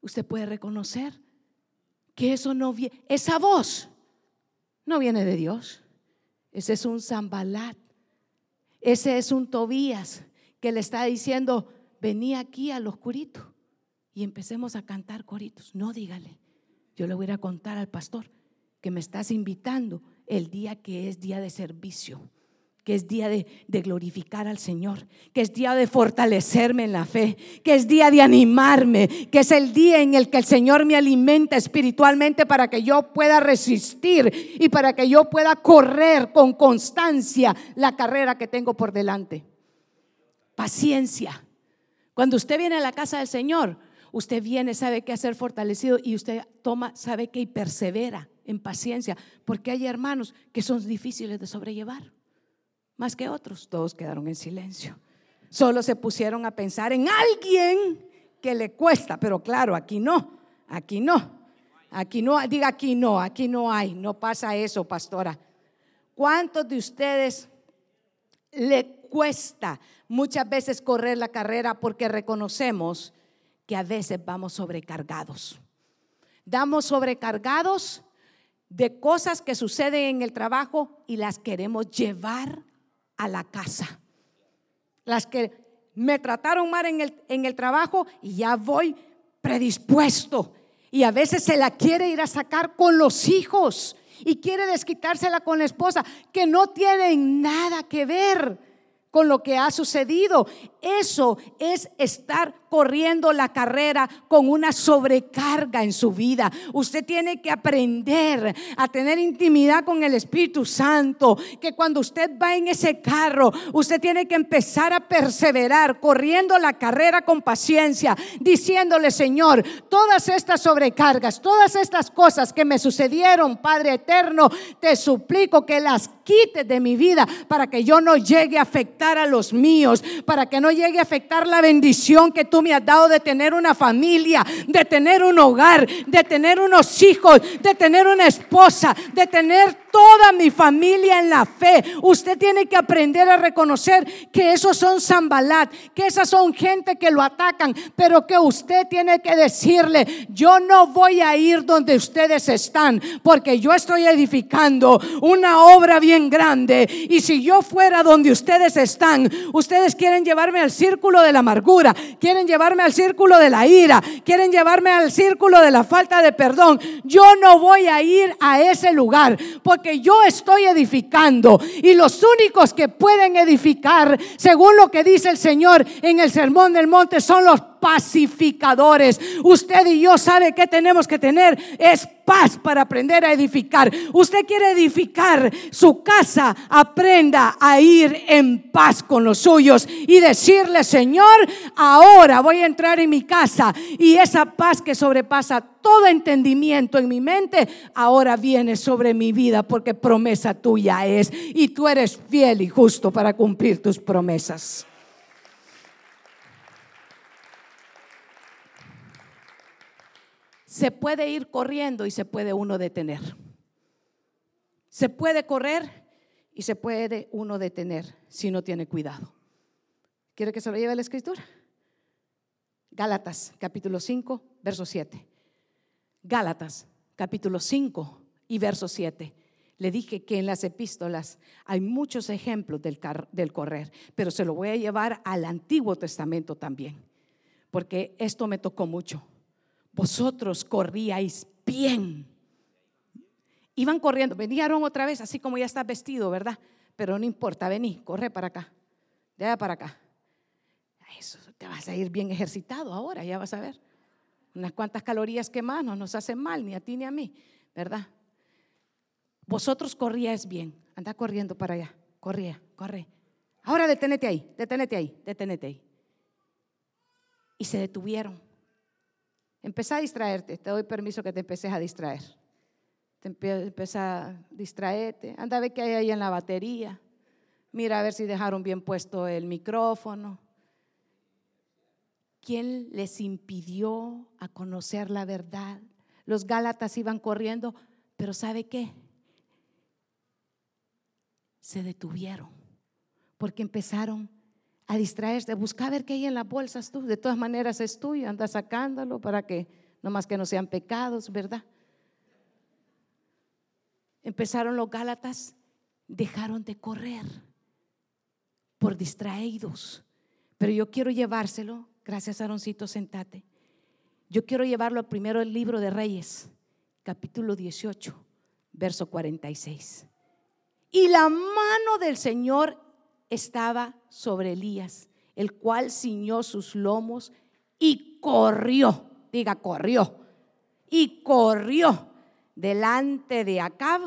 Usted puede reconocer que eso no viene, esa voz no viene de Dios. Ese es un Zambalat. Ese es un Tobías que le está diciendo, vení aquí al oscurito y empecemos a cantar coritos. No, dígale. Yo le voy a contar al pastor que me estás invitando el día que es día de servicio, que es día de, glorificar al Señor, que es día de fortalecerme en la fe, que es día de animarme, que es el día en el que el Señor me alimenta espiritualmente para que yo pueda resistir y para que yo pueda correr con constancia la carrera que tengo por delante. Paciencia. Cuando usted viene a la casa del Señor, usted viene, sabe que hacer fortalecido y usted toma, sabe que y persevera en paciencia, porque hay hermanos que son difíciles de sobrellevar, más que otros, todos quedaron en silencio. Solo se pusieron a pensar en alguien que le cuesta, pero claro, aquí no, aquí no, aquí no, diga aquí no, aquí no hay, no pasa eso, pastora. ¿Cuántos de ustedes le cuesta muchas veces correr la carrera porque reconocemos que a veces vamos sobrecargados. Damos sobrecargados de cosas que suceden en el trabajo y las queremos llevar a la casa. Las que me trataron mal en el, en el trabajo y ya voy predispuesto. Y a veces se la quiere ir a sacar con los hijos y quiere desquitársela con la esposa, que no tienen nada que ver con lo que ha sucedido. Eso es estar corriendo la carrera con una sobrecarga en su vida. Usted tiene que aprender a tener intimidad con el Espíritu Santo, que cuando usted va en ese carro, usted tiene que empezar a perseverar, corriendo la carrera con paciencia, diciéndole, Señor, todas estas sobrecargas, todas estas cosas que me sucedieron, Padre eterno, te suplico que las quites de mi vida para que yo no llegue a a los míos, para que no llegue a afectar la bendición que tú me has dado de tener una familia, de tener un hogar, de tener unos hijos, de tener una esposa, de tener toda mi familia en la fe. Usted tiene que aprender a reconocer que esos son Zambalat, que esas son gente que lo atacan, pero que usted tiene que decirle, yo no voy a ir donde ustedes están, porque yo estoy edificando una obra bien grande. Y si yo fuera donde ustedes están, ustedes quieren llevarme al círculo de la amargura, quieren llevarme al círculo de la ira, quieren llevarme al círculo de la falta de perdón. Yo no voy a ir a ese lugar, porque yo estoy edificando. Y los únicos que pueden edificar, según lo que dice el Señor en el Sermón del Monte, son los pacificadores. Usted y yo sabe que tenemos que tener es paz para aprender a edificar. Usted quiere edificar su casa, aprenda a ir en paz con los suyos y decirle, Señor, ahora voy a entrar en mi casa y esa paz que sobrepasa todo entendimiento en mi mente, ahora viene sobre mi vida porque promesa tuya es y tú eres fiel y justo para cumplir tus promesas. Se puede ir corriendo y se puede uno detener. Se puede correr y se puede uno detener si no tiene cuidado. ¿Quiere que se lo lleve la escritura? Gálatas, capítulo 5, verso 7. Gálatas, capítulo 5 y verso 7. Le dije que en las epístolas hay muchos ejemplos del, del correr, pero se lo voy a llevar al Antiguo Testamento también, porque esto me tocó mucho vosotros corríais bien. Iban corriendo, venían otra vez, así como ya está vestido, ¿verdad? Pero no importa, vení, corre para acá, de allá para acá. Eso, te vas a ir bien ejercitado ahora, ya vas a ver. Unas cuantas calorías que más no nos hacen mal, ni a ti ni a mí, ¿verdad? Vosotros corríais bien, anda corriendo para allá, corría, corre. Ahora deténete ahí, deténete ahí, deténete ahí. Y se detuvieron Empezá a distraerte, te doy permiso que te empeces a distraer. Te empieza a distraerte, anda a ver qué hay ahí en la batería. Mira a ver si dejaron bien puesto el micrófono. ¿Quién les impidió a conocer la verdad? Los Gálatas iban corriendo, pero ¿sabe qué? Se detuvieron porque empezaron a distraerse, busca ver qué hay en las bolsas tú. De todas maneras es tuyo, anda sacándolo para que no más que no sean pecados, ¿verdad? Empezaron los Gálatas, dejaron de correr por distraídos. Pero yo quiero llevárselo, gracias Aroncito, sentate. Yo quiero llevarlo primero al libro de Reyes, capítulo 18, verso 46. Y la mano del Señor estaba sobre Elías, el cual ciñó sus lomos y corrió, diga, corrió, y corrió delante de Acab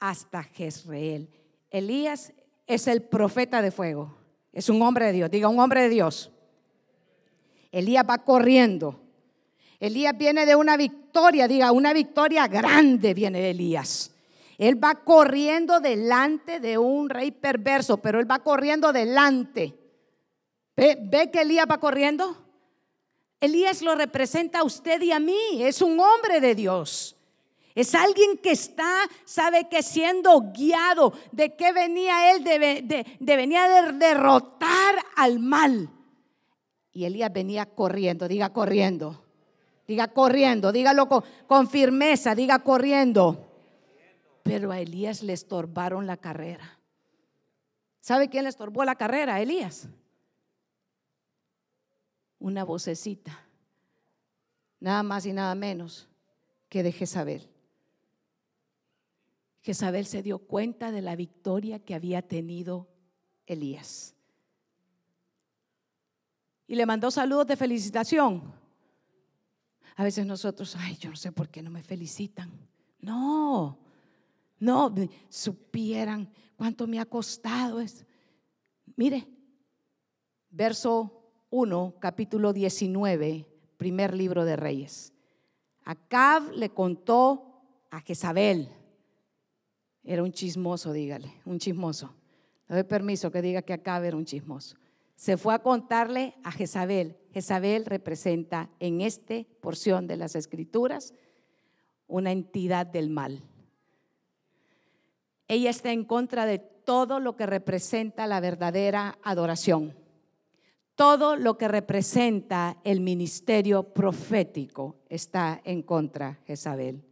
hasta Jezreel. Elías es el profeta de fuego, es un hombre de Dios, diga, un hombre de Dios. Elías va corriendo. Elías viene de una victoria, diga, una victoria grande viene de Elías. Él va corriendo delante de un rey perverso, pero él va corriendo delante. ¿Ve, que Elías va corriendo? Elías lo representa a usted y a mí. Es un hombre de Dios. Es alguien que está, sabe que siendo guiado, de qué venía él, de, de derrotar al mal. Y Elías venía corriendo, diga corriendo, diga corriendo, dígalo con firmeza, diga corriendo. Pero a Elías le estorbaron la carrera. ¿Sabe quién le estorbó la carrera a Elías? Una vocecita, nada más y nada menos que de Jezabel. Jezabel se dio cuenta de la victoria que había tenido Elías. y le mandó saludos de felicitación. A veces nosotros, ay, yo no sé por qué no me felicitan. No, no, supieran cuánto me ha costado. Es. Mire, verso 1, capítulo 19, primer libro de Reyes. Acab le contó a Jezabel. Era un chismoso, dígale, un chismoso. Doy permiso que diga que Acab era un chismoso. Se fue a contarle a Jezabel. Jezabel representa en esta porción de las escrituras una entidad del mal. Ella está en contra de todo lo que representa la verdadera adoración todo lo que representa el ministerio profético está en contra Jezabel.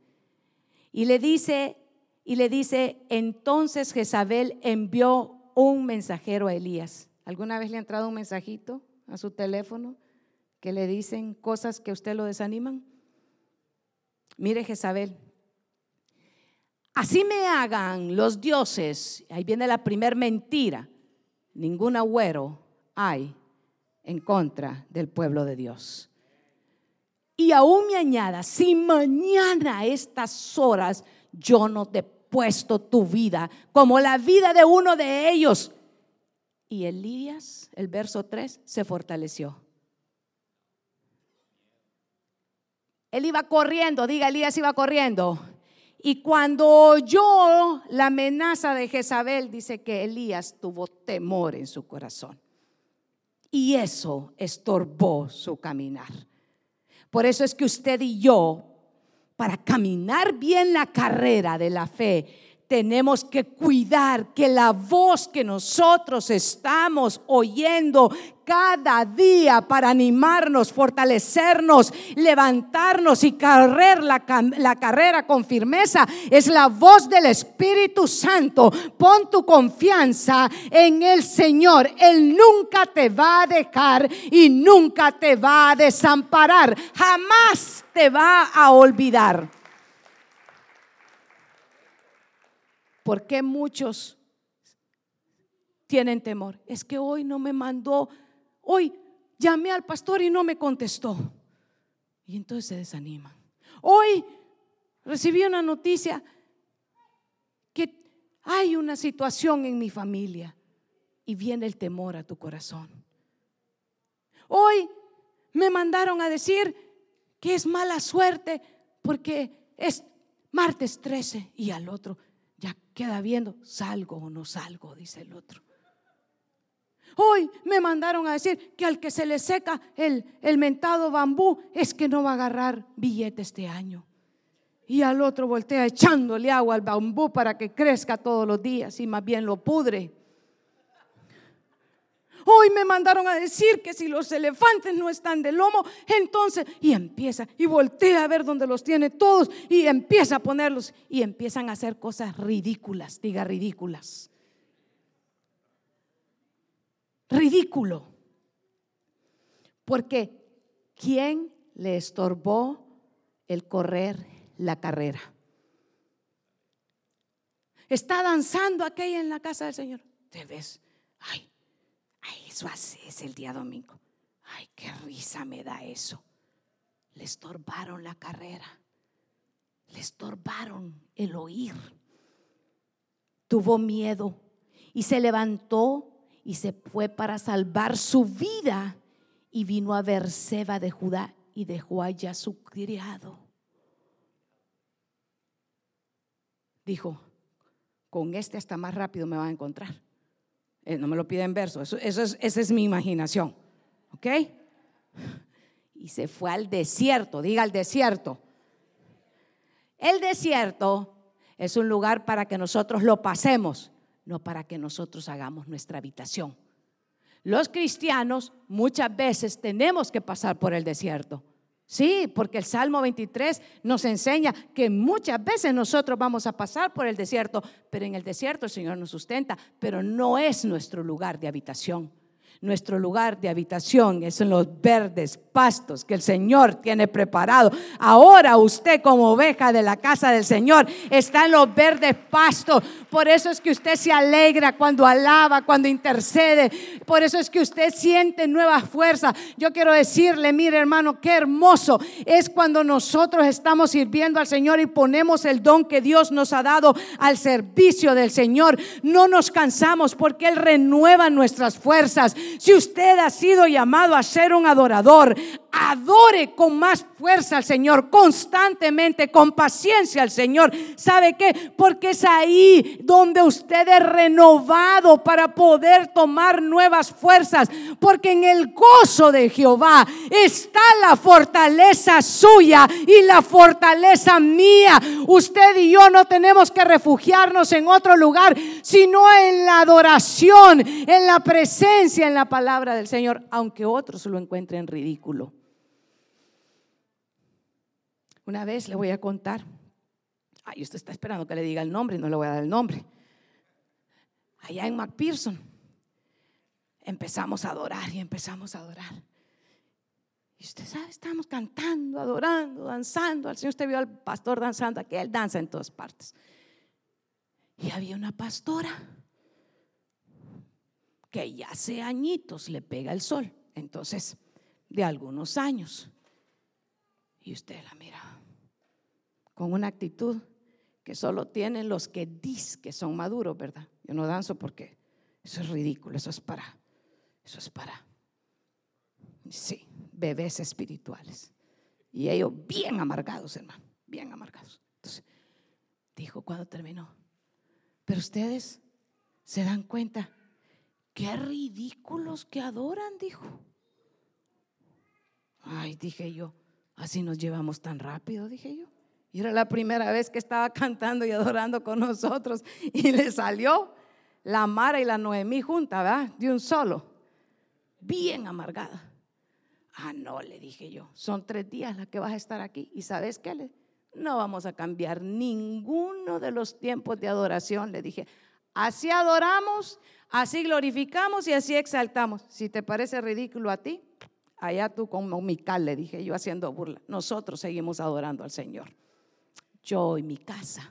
Y le dice, y le dice, entonces Jezabel envió un mensajero a Elías. ¿Alguna vez le ha entrado un mensajito a su teléfono que le dicen cosas que a usted lo desaniman? Mire Jezabel, así me hagan los dioses, ahí viene la primer mentira, ningún agüero hay en contra del pueblo de Dios. Y aún me añada, si mañana a estas horas yo no te he puesto tu vida como la vida de uno de ellos. Y Elías, el verso 3, se fortaleció. Él iba corriendo, diga, Elías iba corriendo. Y cuando oyó la amenaza de Jezabel, dice que Elías tuvo temor en su corazón y eso estorbó su caminar. Por eso es que usted y yo, para caminar bien la carrera de la fe, tenemos que cuidar que la voz que nosotros estamos oyendo cada día para animarnos, fortalecernos, levantarnos y correr la, la, carrera con firmeza es la voz del Espíritu Santo. Pon tu confianza en el Señor. Él nunca te va a dejar y nunca te va a desamparar. Jamás te va a olvidar. ¿Por qué muchos tienen temor? Es que hoy no me mandó, hoy llamé al pastor y no me contestó. Y entonces se desaniman. Hoy recibí una noticia que hay una situación en mi familia y viene el temor a tu corazón. Hoy me mandaron a decir que es mala suerte porque es martes 13 y al otro ya queda viendo, salgo o no salgo, dice el otro. Hoy me mandaron a decir que al que se le seca el, el mentado bambú es que no va a agarrar billete este año. Y al otro voltea echándole agua al bambú para que crezca todos los días y más bien lo pudre. Hoy me mandaron a decir que si los elefantes no están de lomo, entonces, y empieza, y voltea a ver dónde los tiene todos, y empieza a ponerlos, y empiezan a hacer cosas ridículas, diga ridículas. Ridículo. Porque ¿quién le estorbó el correr la carrera? Está danzando aquella en la casa del Señor. Te ves, ay, Ay, eso así es el día domingo. Ay, qué risa me da eso. Le estorbaron la carrera. Le estorbaron el oír. Tuvo miedo y se levantó y se fue para salvar su vida y vino a ver Seba de Judá y dejó allá su criado. Dijo, con este hasta más rápido me va a encontrar. Eh, no me lo piden en verso, eso, es, esa es mi imaginación. ¿Ok? Y se fue al desierto, diga al desierto. El desierto es un lugar para que nosotros lo pasemos, no para que nosotros hagamos nuestra habitación. Los cristianos muchas veces tenemos que pasar por el desierto. Sí, porque el Salmo 23 nos enseña que muchas veces nosotros vamos a pasar por el desierto, pero en el desierto el Señor nos sustenta, pero no es nuestro lugar de habitación. Nuestro lugar de habitación es en los verdes pastos que el Señor tiene preparado. Ahora usted como oveja de la casa del Señor está en los verdes pastos. Por eso es que usted se alegra cuando alaba, cuando intercede. Por eso es que usted siente nueva fuerza. Yo quiero decirle, mire hermano, qué hermoso es cuando nosotros estamos sirviendo al Señor y ponemos el don que Dios nos ha dado al servicio del Señor. No nos cansamos porque Él renueva nuestras fuerzas. Si usted ha sido llamado a ser un adorador, adore con más fuerza al Señor, constantemente, con paciencia al Señor. ¿Sabe qué? Porque es ahí donde usted es renovado para poder tomar nuevas fuerzas. Porque en el gozo de Jehová está la fortaleza suya y la fortaleza mía. Usted y yo no tenemos que refugiarnos en otro lugar, sino en la adoración, en la presencia, en la palabra del Señor, aunque otros lo encuentren ridículo. Una vez le voy a contar. Ay, usted está esperando que le diga el nombre y no le voy a dar el nombre. Allá en McPherson empezamos a adorar y empezamos a adorar. Y usted sabe, estamos cantando, adorando, danzando. Al Señor usted vio al pastor danzando, aquí él danza en todas partes. Y había una pastora que ya hace añitos le pega el sol. Entonces, de algunos años. Y usted la mira con una actitud que solo tienen los que dicen que son maduros, ¿verdad? Yo no danzo porque eso es ridículo, eso es para, eso es para, sí, bebés espirituales. Y ellos bien amargados, hermano, bien amargados. Entonces, dijo cuando terminó, pero ustedes se dan cuenta, qué ridículos que adoran, dijo. Ay, dije yo, así nos llevamos tan rápido, dije yo. Y era la primera vez que estaba cantando y adorando con nosotros. Y le salió la Mara y la Noemí juntas, ¿verdad? De un solo. Bien amargada. Ah, no, le dije yo. Son tres días las que vas a estar aquí. ¿Y sabes qué? No vamos a cambiar ninguno de los tiempos de adoración. Le dije, así adoramos, así glorificamos y así exaltamos. Si te parece ridículo a ti, allá tú con Mical, le dije yo haciendo burla. Nosotros seguimos adorando al Señor yo y mi casa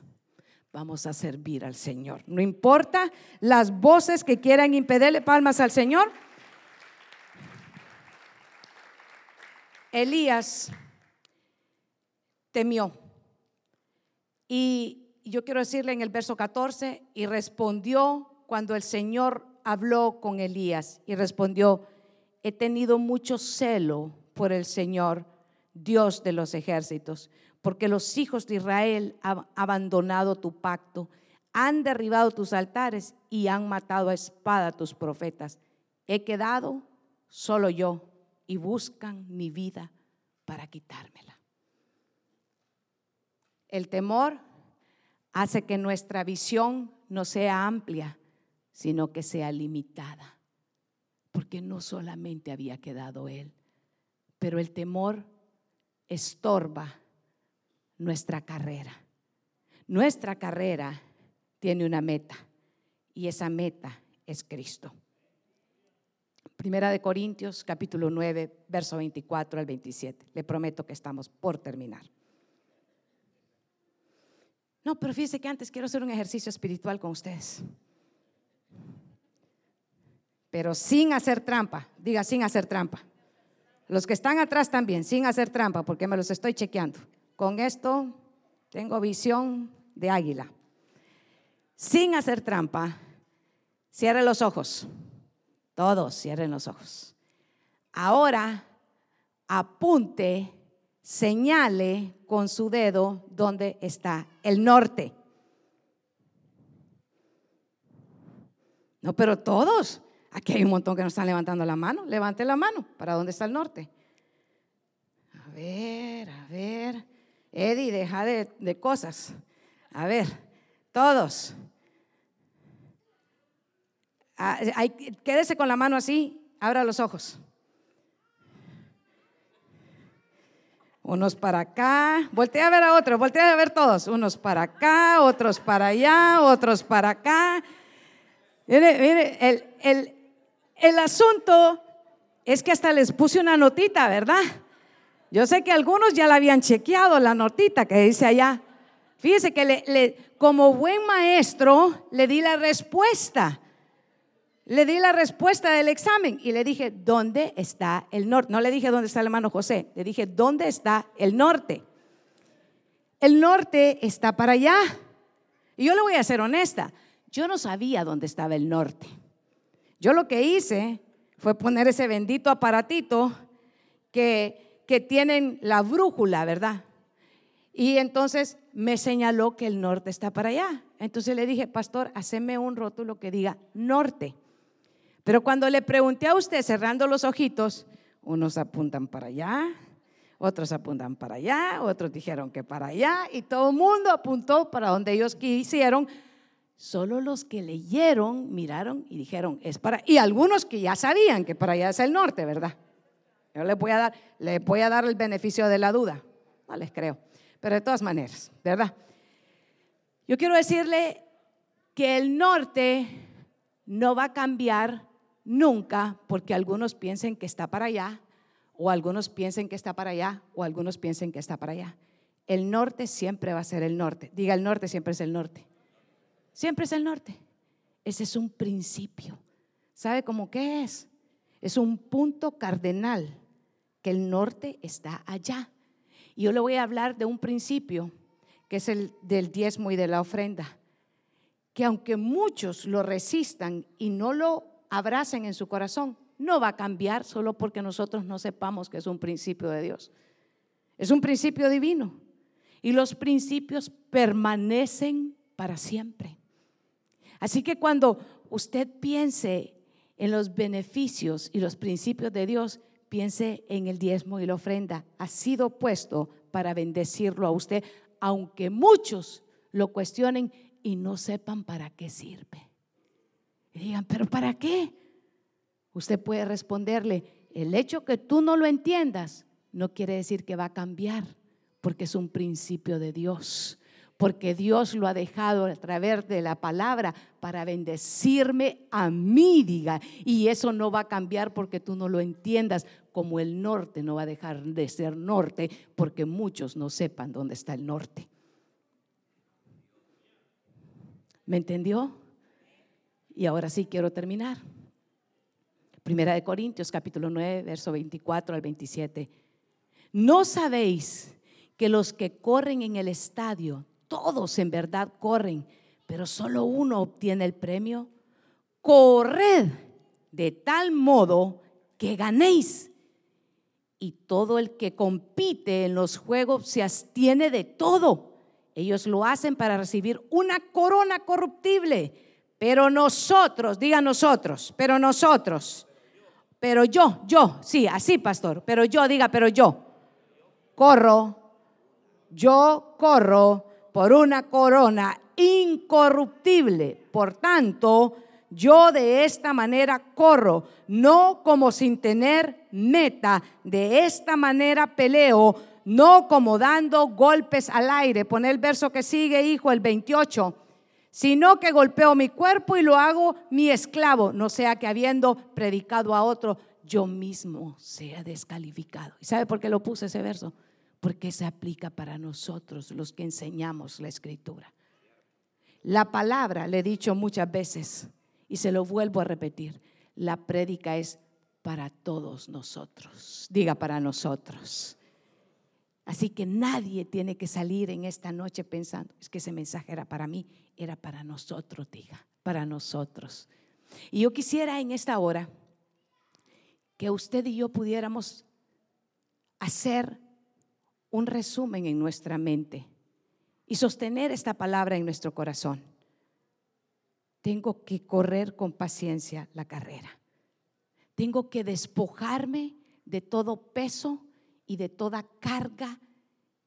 vamos a servir al Señor. No importa las voces que quieran impedirle palmas al Señor. Elías temió. Y yo quiero decirle en el verso 14, y respondió cuando el Señor habló con Elías, y respondió, he tenido mucho celo por el Señor, Dios de los ejércitos, porque los hijos de Israel han abandonado tu pacto, han derribado tus altares y han matado a espada a tus profetas. He quedado solo yo y buscan mi vida para quitármela. El temor hace que nuestra visión no sea amplia, sino que sea limitada, porque no solamente había quedado él, pero el temor estorba nuestra carrera. Nuestra carrera tiene una meta y esa meta es Cristo. Primera de Corintios capítulo 9, verso 24 al 27. Le prometo que estamos por terminar. No, pero fíjese que antes quiero hacer un ejercicio espiritual con ustedes. Pero sin hacer trampa. Diga, sin hacer trampa. Los que están atrás también, sin hacer trampa, porque me los estoy chequeando. Con esto tengo visión de águila. Sin hacer trampa, cierre los ojos. Todos cierren los ojos. Ahora apunte, señale con su dedo dónde está el norte. No, pero todos. Aquí hay un montón que nos están levantando la mano. Levante la mano. ¿Para dónde está el norte? A ver, a ver. Eddie, deja de, cosas. A ver, todos. Ah, quédese con la mano así, abra los ojos. Unos para acá, voltea a ver a otros, voltea a ver todos. Unos para acá, otros para allá, otros para acá. Mire, mire, el, el asunto es que hasta les puse una notita, ¿verdad? Yo sé que algunos ya la habían chequeado, la notita que dice allá. Fíjese que como buen maestro le di la respuesta. Le di la respuesta del examen y le dije, ¿dónde está el norte? No le dije dónde está el hermano José, le dije, ¿dónde está el norte? El norte está para allá. Y yo le voy a ser honesta, yo no sabía dónde estaba el norte. Yo lo que hice fue poner ese bendito aparatito que, que tienen la brújula, ¿verdad? Y entonces me señaló que el norte está para allá. Entonces le dije, pastor, haceme un rótulo que diga norte. Pero cuando le pregunté a usted, cerrando los ojitos, unos apuntan para allá, otros apuntan para allá, otros dijeron que para allá, y todo el mundo apuntó para donde ellos quisieron. Solo los que leyeron, miraron y dijeron, es para, y algunos que ya sabían que para allá es el norte, ¿verdad? Yo les voy a dar, les voy a dar el beneficio de la duda, no les creo, pero de todas maneras, ¿verdad? Yo quiero decirle que el norte no va a cambiar nunca porque algunos piensen que está para allá, o algunos piensen que está para allá, o algunos piensen que está para allá. El norte siempre va a ser el norte. Diga, el norte siempre es el norte. Siempre es el norte. Ese es un principio. ¿Sabe cómo qué es? Es un punto cardenal que el norte está allá. Y yo le voy a hablar de un principio que es el del diezmo y de la ofrenda. Que aunque muchos lo resistan y no lo abracen en su corazón, no va a cambiar solo porque nosotros no sepamos que es un principio de Dios. Es un principio divino. Y los principios permanecen para siempre. Así que cuando usted piense en los beneficios y los principios de Dios, piense en el diezmo y la ofrenda. Ha sido puesto para bendecirlo a usted, aunque muchos lo cuestionen y no sepan para qué sirve. Y digan, pero ¿para qué? Usted puede responderle, el hecho que tú no lo entiendas no quiere decir que va a cambiar, porque es un principio de Dios, porque Dios lo ha dejado a través de la palabra para bendecirme a mí, diga, y eso no va a cambiar porque tú no lo entiendas, como el norte no va a dejar de ser norte, porque muchos no sepan dónde está el norte. ¿Me entendió? Y ahora sí quiero terminar. Primera de Corintios capítulo 9, verso 24 al 27. ¿No sabéis que los que corren en el estadio, todos en verdad corren, pero solo uno obtiene el premio? Corred de tal modo que ganéis. Y todo el que compite en los juegos se abstiene de todo. Ellos lo hacen para recibir una corona corruptible pero nosotros, diga nosotros, pero nosotros, pero yo, yo, sí, así pastor, pero yo, diga, pero yo, corro, yo corro por una corona incorruptible. Por tanto, yo de esta manera corro, no como sin tener meta, de esta manera peleo, no como dando golpes al aire. Pone el verso que sigue, hijo, el 28 sino que golpeo mi cuerpo y lo hago mi esclavo, no sea que habiendo predicado a otro, yo mismo sea descalificado. ¿Y sabe por qué lo puse ese verso? Porque se aplica para nosotros los que enseñamos la escritura. La palabra, le he dicho muchas veces y se lo vuelvo a repetir, la prédica es para todos nosotros. Diga para nosotros. Así que nadie tiene que salir en esta noche pensando, es que ese mensaje era para mí, era para nosotros, diga, para nosotros. Y yo quisiera en esta hora que usted y yo pudiéramos hacer un resumen en nuestra mente y sostener esta palabra en nuestro corazón. Tengo que correr con paciencia la carrera. Tengo que despojarme de todo peso y de toda carga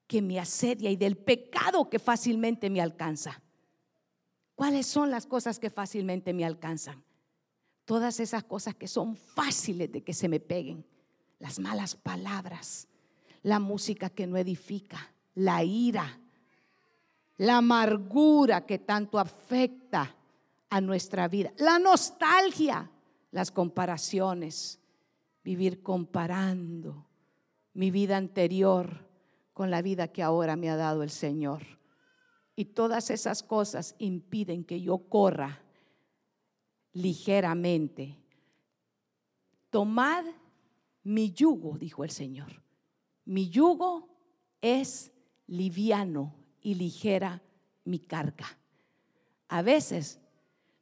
que me asedia y del pecado que fácilmente me alcanza. ¿Cuáles son las cosas que fácilmente me alcanzan? Todas esas cosas que son fáciles de que se me peguen. Las malas palabras, la música que no edifica, la ira, la amargura que tanto afecta a nuestra vida, la nostalgia. las comparaciones, vivir comparando mi vida anterior con la vida que ahora me ha dado el Señor. Y todas esas cosas impiden que yo corra ligeramente. Tomad mi yugo, dijo el Señor. Mi yugo es liviano y ligera mi carga. A veces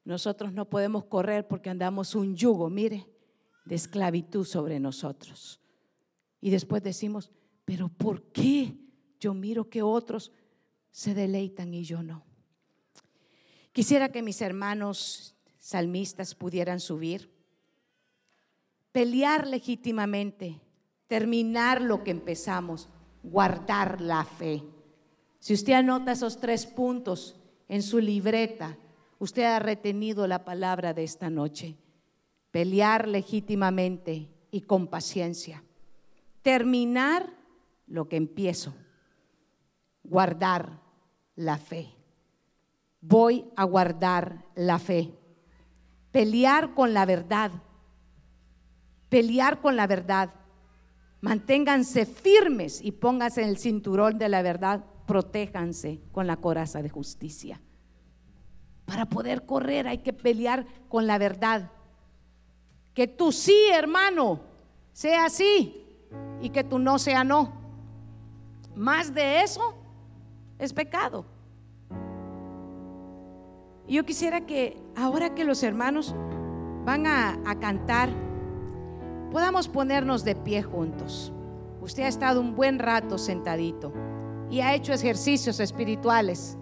nosotros no podemos correr porque andamos un yugo, mire, de esclavitud sobre nosotros. Y después decimos, pero ¿por qué yo miro que otros se deleitan y yo no? Quisiera que mis hermanos salmistas pudieran subir, pelear legítimamente, terminar lo que empezamos, guardar la fe. Si usted anota esos tres puntos en su libreta, usted ha retenido la palabra de esta noche. Pelear legítimamente y con paciencia. Terminar lo que empiezo. Guardar la fe. Voy a guardar la fe. Pelear con la verdad. Pelear con la verdad. Manténganse firmes y pónganse en el cinturón de la verdad. Protéjanse con la coraza de justicia. Para poder correr hay que pelear con la verdad. Que tú sí, hermano, sea sí y que tú no sea no. Más de eso es pecado. Yo quisiera que ahora que los hermanos van a, a, cantar, podamos ponernos de pie juntos. Usted ha estado un buen rato sentadito y ha hecho ejercicios espirituales.